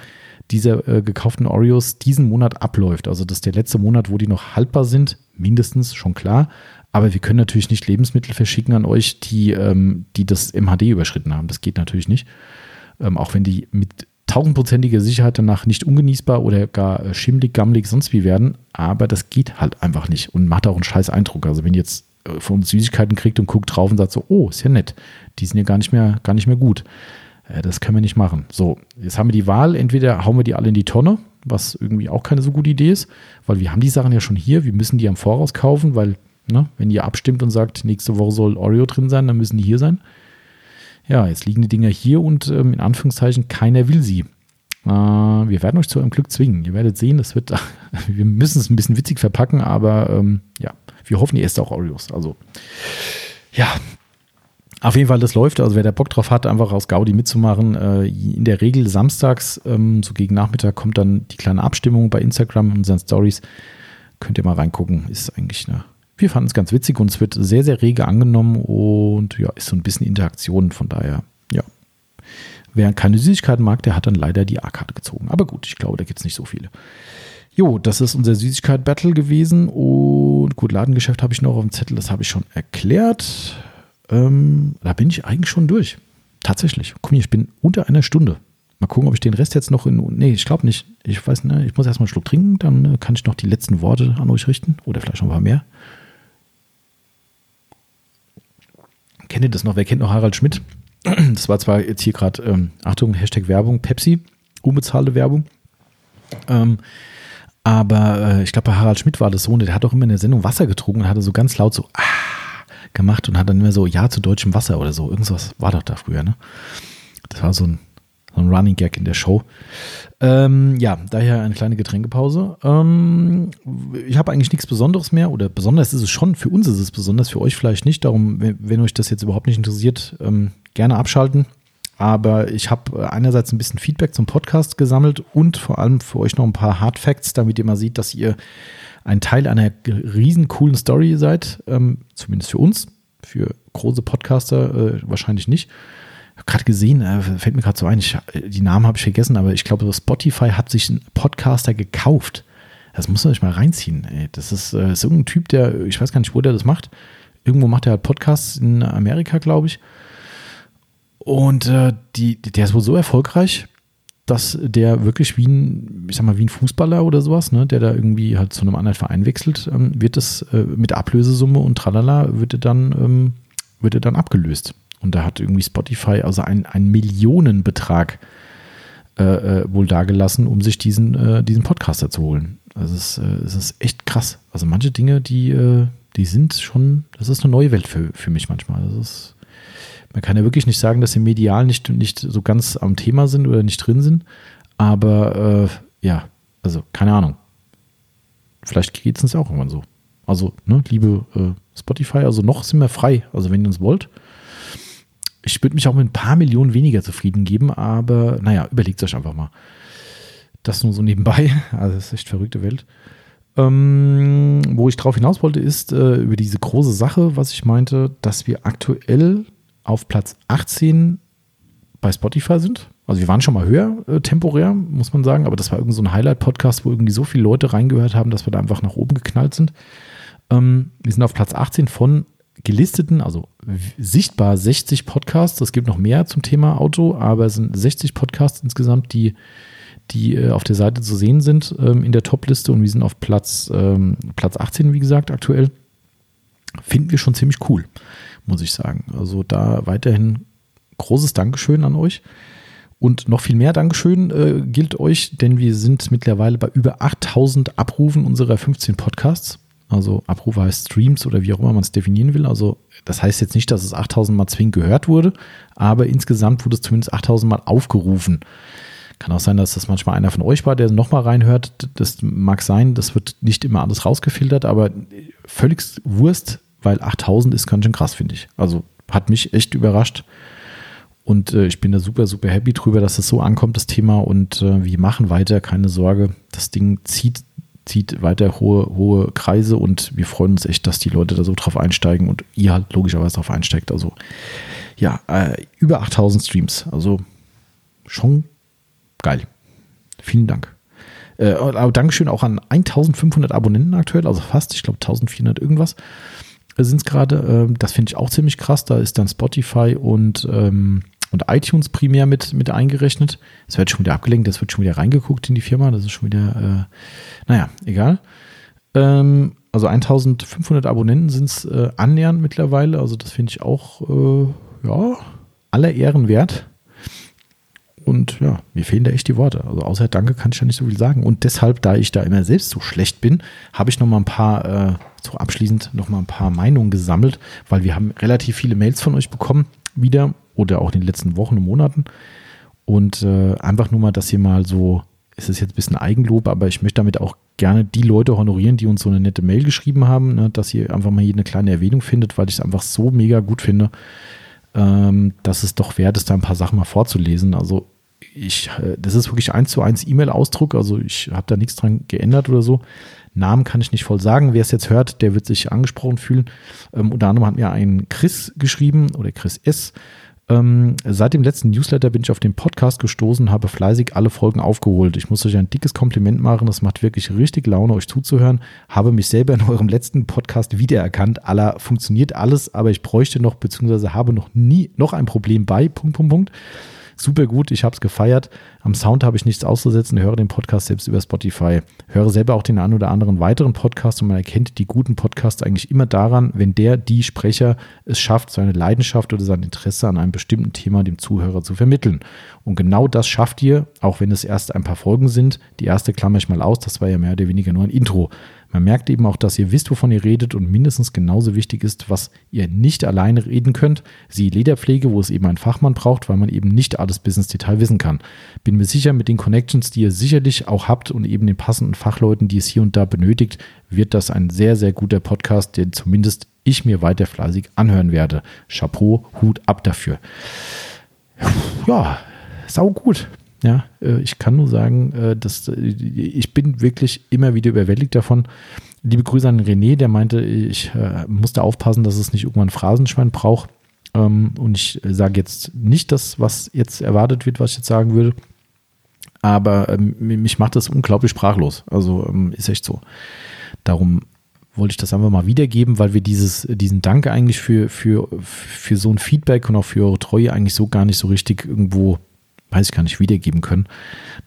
dieser äh, gekauften Oreos diesen Monat abläuft. Also das ist der letzte Monat, wo die noch haltbar sind, mindestens, schon klar. Aber wir können natürlich nicht Lebensmittel verschicken an euch, die, ähm, die das MHD überschritten haben. Das geht natürlich nicht. Ähm, auch wenn die mit tausendprozentiger Sicherheit danach nicht ungenießbar oder gar äh, schimmlig, gammelig, sonst wie werden. Aber das geht halt einfach nicht und macht auch einen scheiß Eindruck. Also wenn ihr jetzt äh, von uns Süßigkeiten kriegt und guckt drauf und sagt so, oh, ist ja nett. Die sind ja gar nicht mehr, gar nicht mehr gut. Äh, das können wir nicht machen. So, jetzt haben wir die Wahl, entweder hauen wir die alle in die Tonne, was irgendwie auch keine so gute Idee ist, weil wir haben die Sachen ja schon hier, wir müssen die am Voraus kaufen, weil, ne, wenn ihr abstimmt und sagt, nächste Woche soll Oreo drin sein, dann müssen die hier sein. Ja, jetzt liegen die Dinger hier und ähm, in Anführungszeichen keiner will sie. Äh, wir werden euch zu eurem Glück zwingen. Ihr werdet sehen, das wird, [LAUGHS] wir müssen es ein bisschen witzig verpacken, aber ähm, ja, wir hoffen, ihr esst auch Oreos. Also, ja, auf jeden Fall, das läuft. Also wer da Bock drauf hat, einfach aus Gaudi mitzumachen. Äh, in der Regel samstags, ähm, so gegen Nachmittag, kommt dann die kleine Abstimmung bei Instagram in unseren Stories. Könnt ihr mal reingucken. Ist eigentlich eine. Wir fanden es ganz witzig und es wird sehr, sehr rege angenommen und ja, ist so ein bisschen Interaktion. Von daher, ja. Wer keine Süßigkeiten mag, der hat dann leider die A-Karte gezogen. Aber gut, ich glaube, da gibt es nicht so viele. Jo, das ist unser Süßigkeit-Battle gewesen. Und gut, Ladengeschäft habe ich noch auf dem Zettel, das habe ich schon erklärt. Ähm, da bin ich eigentlich schon durch. Tatsächlich. Guck mal, ich bin unter einer Stunde. Mal gucken, ob ich den Rest jetzt noch in. Nee, ich glaube nicht. Ich weiß nicht. Ich muss erstmal einen Schluck trinken, dann äh, kann ich noch die letzten Worte an euch richten. Oder vielleicht noch ein paar mehr. Kennt ihr das noch? Wer kennt noch Harald Schmidt? [CLEARS THROAT] Das war zwar jetzt hier gerade, ähm, Achtung, Hashtag Werbung, Pepsi, unbezahlte Werbung. Ähm, aber äh, ich glaube, bei Harald Schmidt war das so, der hat auch immer in der Sendung Wasser getrunken und hatte so ganz laut so, ah, gemacht und hat dann immer so Ja zu deutschem Wasser oder so. Irgendwas war doch da früher, ne? Das war so ein, so ein Running Gag in der Show. Ähm, ja, daher eine kleine Getränkepause. Ähm, ich habe eigentlich nichts Besonderes mehr oder besonders ist es schon, für uns ist es besonders, für euch vielleicht nicht. Darum, wenn, euch das jetzt überhaupt nicht interessiert, ähm, gerne abschalten. Aber ich habe einerseits ein bisschen Feedback zum Podcast gesammelt und vor allem für euch noch ein paar Hard Facts, damit ihr mal seht, dass ihr ein Teil einer riesen coolen Story seid, ähm, zumindest für uns, für große Podcaster äh, wahrscheinlich nicht. Habe gerade gesehen, äh, fällt mir gerade so ein, ich, die Namen habe ich vergessen, aber ich glaube, Spotify hat sich einen Podcaster gekauft. Das muss man sich mal reinziehen. Ey. Das ist, äh, ist irgendein Typ, der, ich weiß gar nicht, wo der das macht. Irgendwo macht er halt Podcasts in Amerika, glaube ich. Und äh, die, der ist wohl so erfolgreich, dass der wirklich wie ein, ich sag mal, wie ein Fußballer oder sowas, ne, der da irgendwie halt zu einem anderen Verein wechselt, ähm, wird das äh, mit Ablösesumme und tralala, wird er dann, ähm, wird er dann abgelöst. Und da hat irgendwie Spotify also einen, einen Millionenbetrag äh, äh, wohl dagelassen, um sich diesen, äh, diesen Podcaster zu holen. Also es, äh, es ist echt krass. Also manche Dinge, die, äh, die sind schon, das ist eine neue Welt für, für mich manchmal. Das ist man kann ja wirklich nicht sagen, dass sie medial nicht, nicht so ganz am Thema sind oder nicht drin sind. Aber äh, ja, also keine Ahnung. Vielleicht geht es uns auch irgendwann so. Also, ne, liebe Spotify, also noch sind wir frei. Also, wenn ihr uns wollt. Ich würde mich auch mit ein paar Millionen weniger zufrieden geben, aber naja, überlegt euch einfach mal. Das nur so nebenbei. [LAUGHS] Also, das ist echt verrückte Welt. Ähm, wo ich drauf hinaus wollte, ist äh, über diese große Sache, was ich meinte, dass wir aktuell auf Platz 18 bei Spotify sind. Also wir waren schon mal höher äh, temporär, muss man sagen, aber das war irgendwie so ein Highlight-Podcast, wo irgendwie so viele Leute reingehört haben, dass wir da einfach nach oben geknallt sind. Ähm, wir sind auf Platz 18 von gelisteten, also sichtbar 60 Podcasts. Es gibt noch mehr zum Thema Auto, aber es sind 60 Podcasts insgesamt, die, die äh, auf der Seite zu sehen sind ähm, in der Top-Liste und wir sind auf Platz, ähm, Platz 18, wie gesagt, aktuell. Finden wir schon ziemlich cool muss ich sagen. Also da weiterhin großes Dankeschön an euch. Und noch viel mehr Dankeschön äh, gilt euch, denn wir sind mittlerweile bei über 8000 Abrufen unserer 15 Podcasts. Also Abrufe heißt Streams oder wie auch immer man es definieren will. Also das heißt jetzt nicht, dass es 8000 Mal zwingend gehört wurde, aber insgesamt wurde es zumindest 8000 Mal aufgerufen. Kann auch sein, dass das manchmal einer von euch war, der nochmal reinhört. Das mag sein, das wird nicht immer alles rausgefiltert, aber völlig Wurst weil 8000 ist ganz schön krass, finde ich. Also hat mich echt überrascht. Und äh, ich bin da super, super happy drüber, dass es so ankommt, das Thema. Und äh, wir machen weiter, keine Sorge. Das Ding zieht, zieht weiter hohe, hohe Kreise und wir freuen uns echt, dass die Leute da so drauf einsteigen und ihr halt logischerweise drauf einsteigt. Also ja, äh, über 8000 Streams. Also schon geil. Vielen Dank. Äh, aber Dankeschön auch an 1500 Abonnenten aktuell, also fast, ich glaube 1400 irgendwas sind es gerade. Ähm, das finde ich auch ziemlich krass. Da ist dann Spotify und, ähm, und iTunes primär mit, mit eingerechnet. Es wird schon wieder abgelenkt, das wird schon wieder reingeguckt in die Firma. Das ist schon wieder, äh, naja, egal. Ähm, Also 1500 Abonnenten sind es äh, annähernd mittlerweile. Also das finde ich auch, äh, ja, aller Ehren wert. Und ja, mir fehlen da echt die Worte. Also außer Danke kann ich ja nicht so viel sagen. Und deshalb, da ich da immer selbst so schlecht bin, habe ich noch mal ein paar, äh, so abschließend noch mal ein paar Meinungen gesammelt, weil wir haben relativ viele Mails von euch bekommen wieder oder auch in den letzten Wochen und Monaten. Und äh, einfach nur mal, dass ihr mal so, es ist jetzt ein bisschen Eigenlob, aber ich möchte damit auch gerne die Leute honorieren, die uns so eine nette Mail geschrieben haben, ne, dass ihr einfach mal hier eine kleine Erwähnung findet, weil ich es einfach so mega gut finde, ähm, dass es doch wert ist, da ein paar Sachen mal vorzulesen. Also ich, äh, das ist wirklich eins zu eins E-Mail-Ausdruck, also ich habe da nichts dran geändert oder so. Namen kann ich nicht voll sagen. Wer es jetzt hört, der wird sich angesprochen fühlen. Ähm, unter anderem hat mir ein Chris geschrieben oder Chris S. Ähm, seit dem letzten Newsletter bin ich auf den Podcast gestoßen, habe fleißig alle Folgen aufgeholt. Ich muss euch ein dickes Kompliment machen. Das macht wirklich richtig Laune, euch zuzuhören. Habe mich selber in eurem letzten Podcast wiedererkannt. Aller funktioniert alles, aber ich bräuchte noch, beziehungsweise habe noch nie noch ein Problem bei. Punkt, Punkt, Punkt super gut. Ich habe es gefeiert. Am Sound habe ich nichts auszusetzen. Höre den Podcast selbst über Spotify. Höre selber auch den einen oder anderen weiteren Podcast und man erkennt die guten Podcasts eigentlich immer daran, wenn der, die Sprecher es schafft, seine Leidenschaft oder sein Interesse an einem bestimmten Thema dem Zuhörer zu vermitteln. Und genau das schafft ihr, auch wenn es erst ein paar Folgen sind. Die erste klammer ich mal aus. Das war ja mehr oder weniger nur ein Intro. Man merkt eben auch, dass ihr wisst, wovon ihr redet und mindestens genauso wichtig ist, was ihr nicht alleine reden könnt. Sie Lederpflege, wo es eben einen Fachmann braucht, weil man eben nicht alles bis ins Detail wissen kann. Bin mir sicher, mit den Connections, die ihr sicherlich auch habt und eben den passenden Fachleuten, die es hier und da benötigt, wird das ein sehr, sehr guter Podcast, den zumindest ich mir weiter fleißig anhören werde. Chapeau, Hut ab dafür. Ja, sau gut. Ja, äh, ich kann nur sagen, äh, dass äh, ich bin wirklich immer wieder überwältigt davon. Liebe Grüße an René, der meinte, ich musste aufpassen, dass es nicht irgendwann ein Phrasenschwein braucht. Ähm, und ich sage jetzt nicht das, was jetzt erwartet wird, was ich jetzt sagen würde. Aber ähm, mich macht das unglaublich sprachlos. Also ähm, ist echt so. Darum wollte ich das einfach mal wiedergeben, weil wir dieses, diesen Dank eigentlich für, für, für so ein Feedback und auch für eure Treue eigentlich so gar nicht so richtig irgendwo weiß ich gar nicht, wiedergeben können.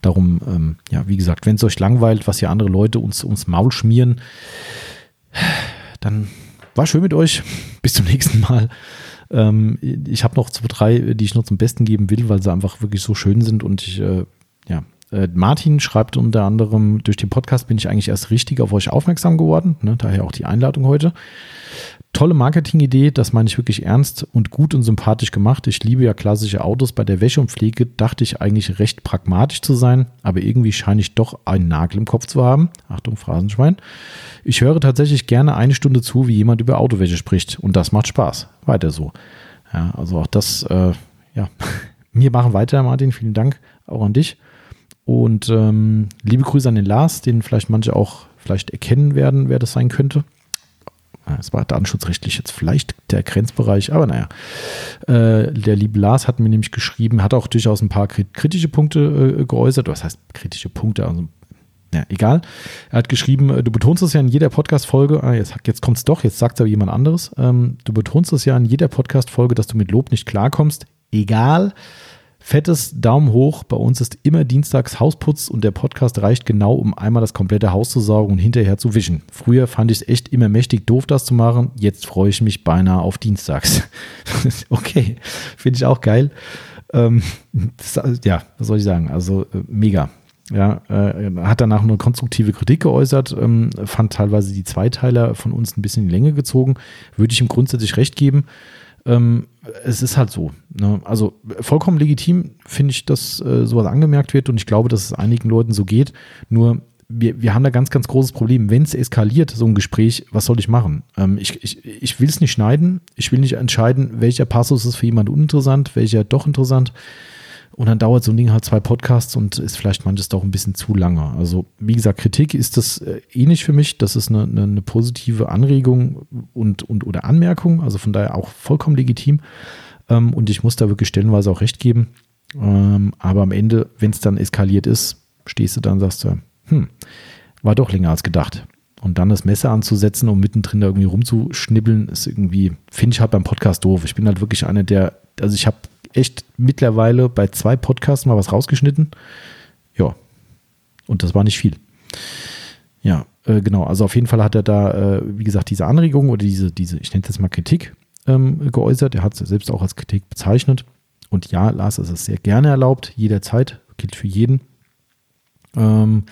Darum, ähm, ja, wie gesagt, wenn es euch langweilt, was hier andere Leute uns, uns Maul schmieren, dann war schön mit euch. [LAUGHS] Bis zum nächsten Mal. Ähm, ich habe noch zwei, drei, die ich noch zum Besten geben will, weil sie einfach wirklich so schön sind und ich, äh, ja, äh, Martin schreibt unter anderem, durch den Podcast bin ich eigentlich erst richtig auf euch aufmerksam geworden, ne, daher auch die Einladung heute. Tolle Marketingidee, das meine ich wirklich ernst und gut und sympathisch gemacht. Ich liebe ja klassische Autos. Bei der Wäsche und Pflege dachte ich eigentlich recht pragmatisch zu sein, aber irgendwie scheine ich doch einen Nagel im Kopf zu haben. Achtung, Phrasenschwein. Ich höre tatsächlich gerne eine Stunde zu, wie jemand über Autowäsche spricht und das macht Spaß. Weiter so. Ja, also auch das, äh, ja, [LAUGHS] wir machen weiter, Martin. Vielen Dank auch an dich. Und ähm, liebe Grüße an den Lars, den vielleicht manche auch vielleicht erkennen werden, wer das sein könnte. Es war datenschutzrechtlich jetzt vielleicht der Grenzbereich, aber naja. Äh, der liebe Lars hat mir nämlich geschrieben, hat auch durchaus ein paar kritische Punkte äh, geäußert. Was heißt kritische Punkte? Also, ja, egal. Er hat geschrieben, äh, du betonst es ja in jeder Podcast-Folge, ah, jetzt, jetzt kommt es doch, jetzt sagt es aber jemand anderes. Ähm, du betonst es ja in jeder Podcast-Folge, dass du mit Lob nicht klarkommst. Egal. Fettes Daumen hoch. Bei uns ist immer dienstags Hausputz und der Podcast reicht genau, um einmal das komplette Haus zu saugen und hinterher zu wischen. Früher fand ich es echt immer mächtig doof, das zu machen. Jetzt freue ich mich beinahe auf dienstags. [LAUGHS] okay, finde ich auch geil. Ähm, das, ja, was soll ich sagen? Also äh, mega. Ja, äh, hat danach eine konstruktive Kritik geäußert, ähm, fand teilweise die Zweiteiler von uns ein bisschen in die Länge gezogen. Würde ich ihm grundsätzlich recht geben. Ähm, es ist halt so. Ne? Also vollkommen legitim finde ich, dass äh, sowas angemerkt wird und ich glaube, dass es einigen Leuten so geht. Nur wir, wir haben da ganz, ganz großes Problem. Wenn es eskaliert, so ein Gespräch, was soll ich machen? Ähm, ich ich, ich will es nicht schneiden. Ich will nicht entscheiden, welcher Passus ist für jemanden uninteressant, welcher doch interessant. Und dann dauert so ein Ding halt zwei Podcasts und ist vielleicht manches doch ein bisschen zu lange. Also, wie gesagt, Kritik ist das äh, ähnlich für mich. Das ist eine, eine, eine, positive Anregung und, und oder Anmerkung. Also von daher auch vollkommen legitim. Ähm, und ich muss da wirklich stellenweise auch recht geben. Ähm, aber am Ende, wenn es dann eskaliert ist, stehst du dann und sagst du, hm, war doch länger als gedacht. Und dann das Messer anzusetzen, um mittendrin da irgendwie rumzuschnibbeln, ist irgendwie, finde ich halt beim Podcast doof. Ich bin halt wirklich einer, der, also ich habe echt mittlerweile bei zwei Podcasts mal was rausgeschnitten. Ja. Und das war nicht viel. Ja. äh, genau, also auf jeden Fall hat er da, äh, wie gesagt, diese Anregung oder diese, diese, ich nenne es jetzt mal Kritik ähm, geäußert. Er hat es selbst auch als Kritik bezeichnet. Und ja, Lars ist es sehr gerne erlaubt, jederzeit, gilt für jeden. Ähm,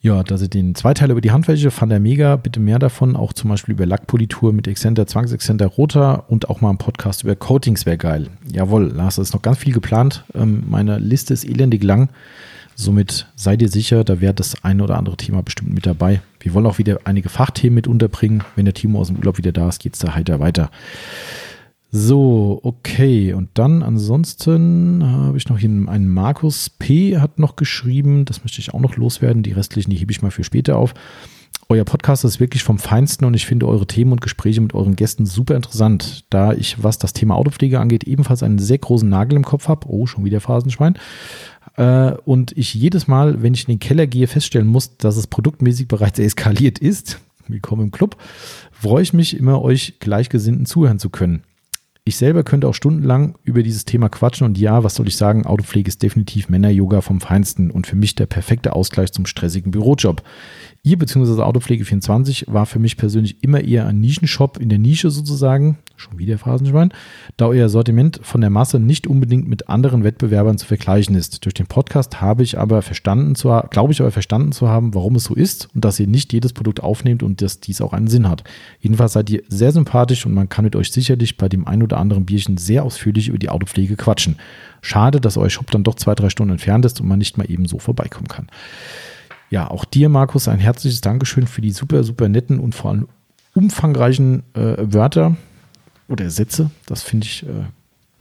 ja, dass er den Zweiteiler über die Handwäsche fand er mega. Bitte mehr davon. Auch zum Beispiel über Lackpolitur mit Exzenter, Zwangsexzenter, Roter und auch mal ein Podcast über Coatings wäre geil. Jawohl, Lars, ist noch ganz viel geplant. Ähm, meine Liste ist elendig lang. Somit seid ihr sicher, da wäre das eine oder andere Thema bestimmt mit dabei. Wir wollen auch wieder einige Fachthemen mit unterbringen. Wenn der Timo aus dem Urlaub wieder da ist, geht es da heiter weiter. So, okay. Und dann ansonsten habe ich noch hier einen Markus P. hat noch geschrieben. Das möchte ich auch noch loswerden. Die restlichen, die hebe ich mal für später auf. Euer Podcast ist wirklich vom Feinsten und ich finde eure Themen und Gespräche mit euren Gästen super interessant, da ich, was das Thema Autopflege angeht, ebenfalls einen sehr großen Nagel im Kopf habe. Oh, schon wieder Phrasenschwein. Äh, und ich jedes Mal, wenn ich in den Keller gehe, feststellen muss, dass es produktmäßig bereits eskaliert ist. Willkommen im Club. Freue ich mich immer, euch Gleichgesinnten zuhören zu können. Ich selber könnte auch stundenlang über dieses Thema quatschen und ja, was soll ich sagen, Autopflege ist definitiv Männer-Yoga vom Feinsten und für mich der perfekte Ausgleich zum stressigen Bürojob. Ihr bzw. Autopflege24 war für mich persönlich immer eher ein Nischenshop in der Nische sozusagen, schon wieder Phrasenschwein, da euer Sortiment von der Masse nicht unbedingt mit anderen Wettbewerbern zu vergleichen ist. Durch den Podcast habe ich aber verstanden zu glaube ich aber verstanden zu haben, warum es so ist und dass ihr nicht jedes Produkt aufnehmt und dass dies auch einen Sinn hat. Jedenfalls seid ihr sehr sympathisch und man kann mit euch sicherlich bei dem ein oder anderen Bierchen sehr ausführlich über die Autopflege quatschen. Schade, dass euer Shop dann doch zwei, drei Stunden entfernt ist und man nicht mal eben so vorbeikommen kann. Ja, auch dir, Markus, ein herzliches Dankeschön für die super, super netten und vor allem umfangreichen äh, Wörter oder Sätze. Das finde ich äh,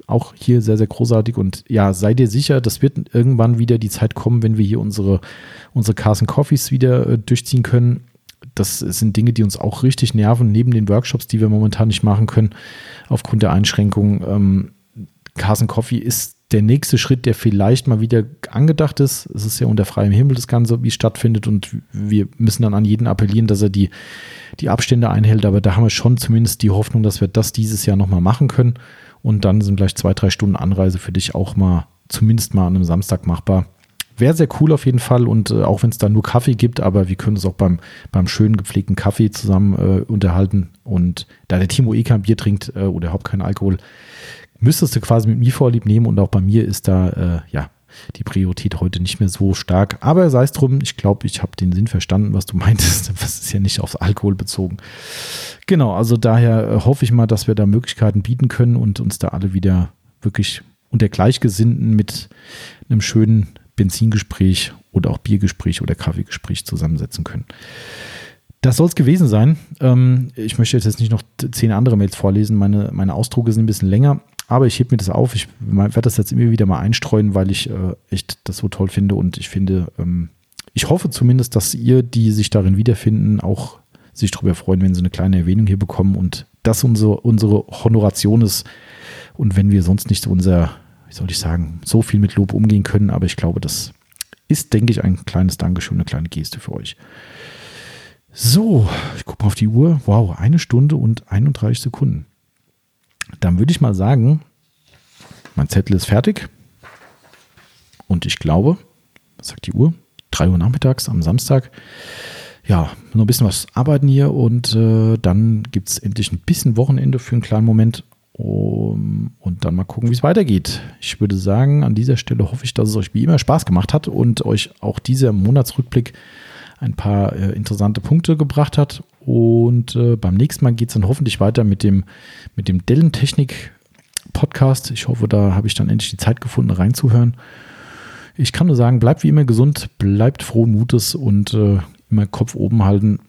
auch hier sehr, sehr großartig. Und ja, sei dir sicher, das wird irgendwann wieder die Zeit kommen, wenn wir hier unsere, unsere Carson Coffees wieder äh, durchziehen können. Das sind Dinge, die uns auch richtig nerven, neben den Workshops, die wir momentan nicht machen können, aufgrund der Einschränkungen. Ähm, Carson Coffee ist der nächste Schritt, der vielleicht mal wieder angedacht ist. Es ist ja unter freiem Himmel das Ganze, wie es stattfindet und wir müssen dann an jeden appellieren, dass er die, die Abstände einhält. Aber da haben wir schon zumindest die Hoffnung, dass wir das dieses Jahr nochmal machen können. Und dann sind vielleicht zwei, drei Stunden Anreise für dich auch mal zumindest mal an einem Samstag machbar. Wäre sehr cool auf jeden Fall und äh, auch wenn es da nur Kaffee gibt, aber wir können uns auch beim, beim schönen gepflegten Kaffee zusammen äh, unterhalten. Und da der Timo eh kein Bier trinkt äh, oder überhaupt keinen Alkohol, müsstest du quasi mit mir vorlieb nehmen und auch bei mir ist da, äh, ja, die Priorität heute nicht mehr so stark. Aber sei es drum, ich glaube, ich habe den Sinn verstanden, was du [LAUGHS] meintest. Das ist ja nicht aufs Alkohol bezogen. Genau, also daher äh, hoffe ich mal, dass wir da Möglichkeiten bieten können und uns da alle wieder wirklich unter Gleichgesinnten mit einem schönen Benzingespräch oder auch Biergespräch oder Kaffeegespräch zusammensetzen können. Das soll es gewesen sein. Ähm, ich möchte jetzt nicht noch zehn andere Mails vorlesen. Meine, meine Ausdrucke sind ein bisschen länger. Aber ich hebe mir das auf. Ich werde das jetzt immer wieder mal einstreuen, weil ich äh, echt das so toll finde. Und ich finde, ähm, ich hoffe zumindest, dass ihr, die sich darin wiederfinden, auch sich darüber freuen, wenn sie eine kleine Erwähnung hier bekommen und das unsere, unsere Honoration ist. Und wenn wir sonst nicht unser, wie soll ich sagen, so viel mit Lob umgehen können. Aber ich glaube, das ist, denke ich, ein kleines Dankeschön, eine kleine Geste für euch. So, ich gucke mal auf die Uhr. Wow, eine Stunde und 31 Sekunden. Dann würde ich mal sagen, mein Zettel ist fertig. Und ich glaube, was sagt die Uhr? 3 Uhr nachmittags am Samstag. Ja, nur ein bisschen was arbeiten hier und äh, dann gibt es endlich ein bisschen Wochenende für einen kleinen Moment. Um, und dann mal gucken, wie es weitergeht. Ich würde sagen, an dieser Stelle hoffe ich, dass es euch wie immer Spaß gemacht hat und euch auch dieser Monatsrückblick ein paar äh, interessante Punkte gebracht hat. Und äh, beim nächsten Mal geht es dann hoffentlich weiter mit dem, mit dem Dellentechnik Podcast. Ich hoffe, da habe ich dann endlich die Zeit gefunden, reinzuhören. Ich kann nur sagen, bleibt wie immer gesund, bleibt frohen Mutes und äh, immer Kopf oben halten.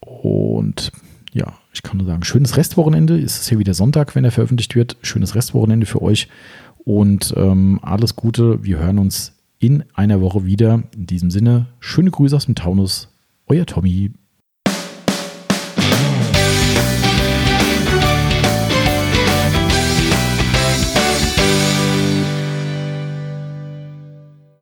Und ja, ich kann nur sagen, schönes Restwochenende. Es ist ja wieder Sonntag, wenn er veröffentlicht wird. Schönes Restwochenende für euch und ähm, alles Gute. Wir hören uns in einer Woche wieder. In diesem Sinne, schöne Grüße aus dem Taunus. Euer Tommy.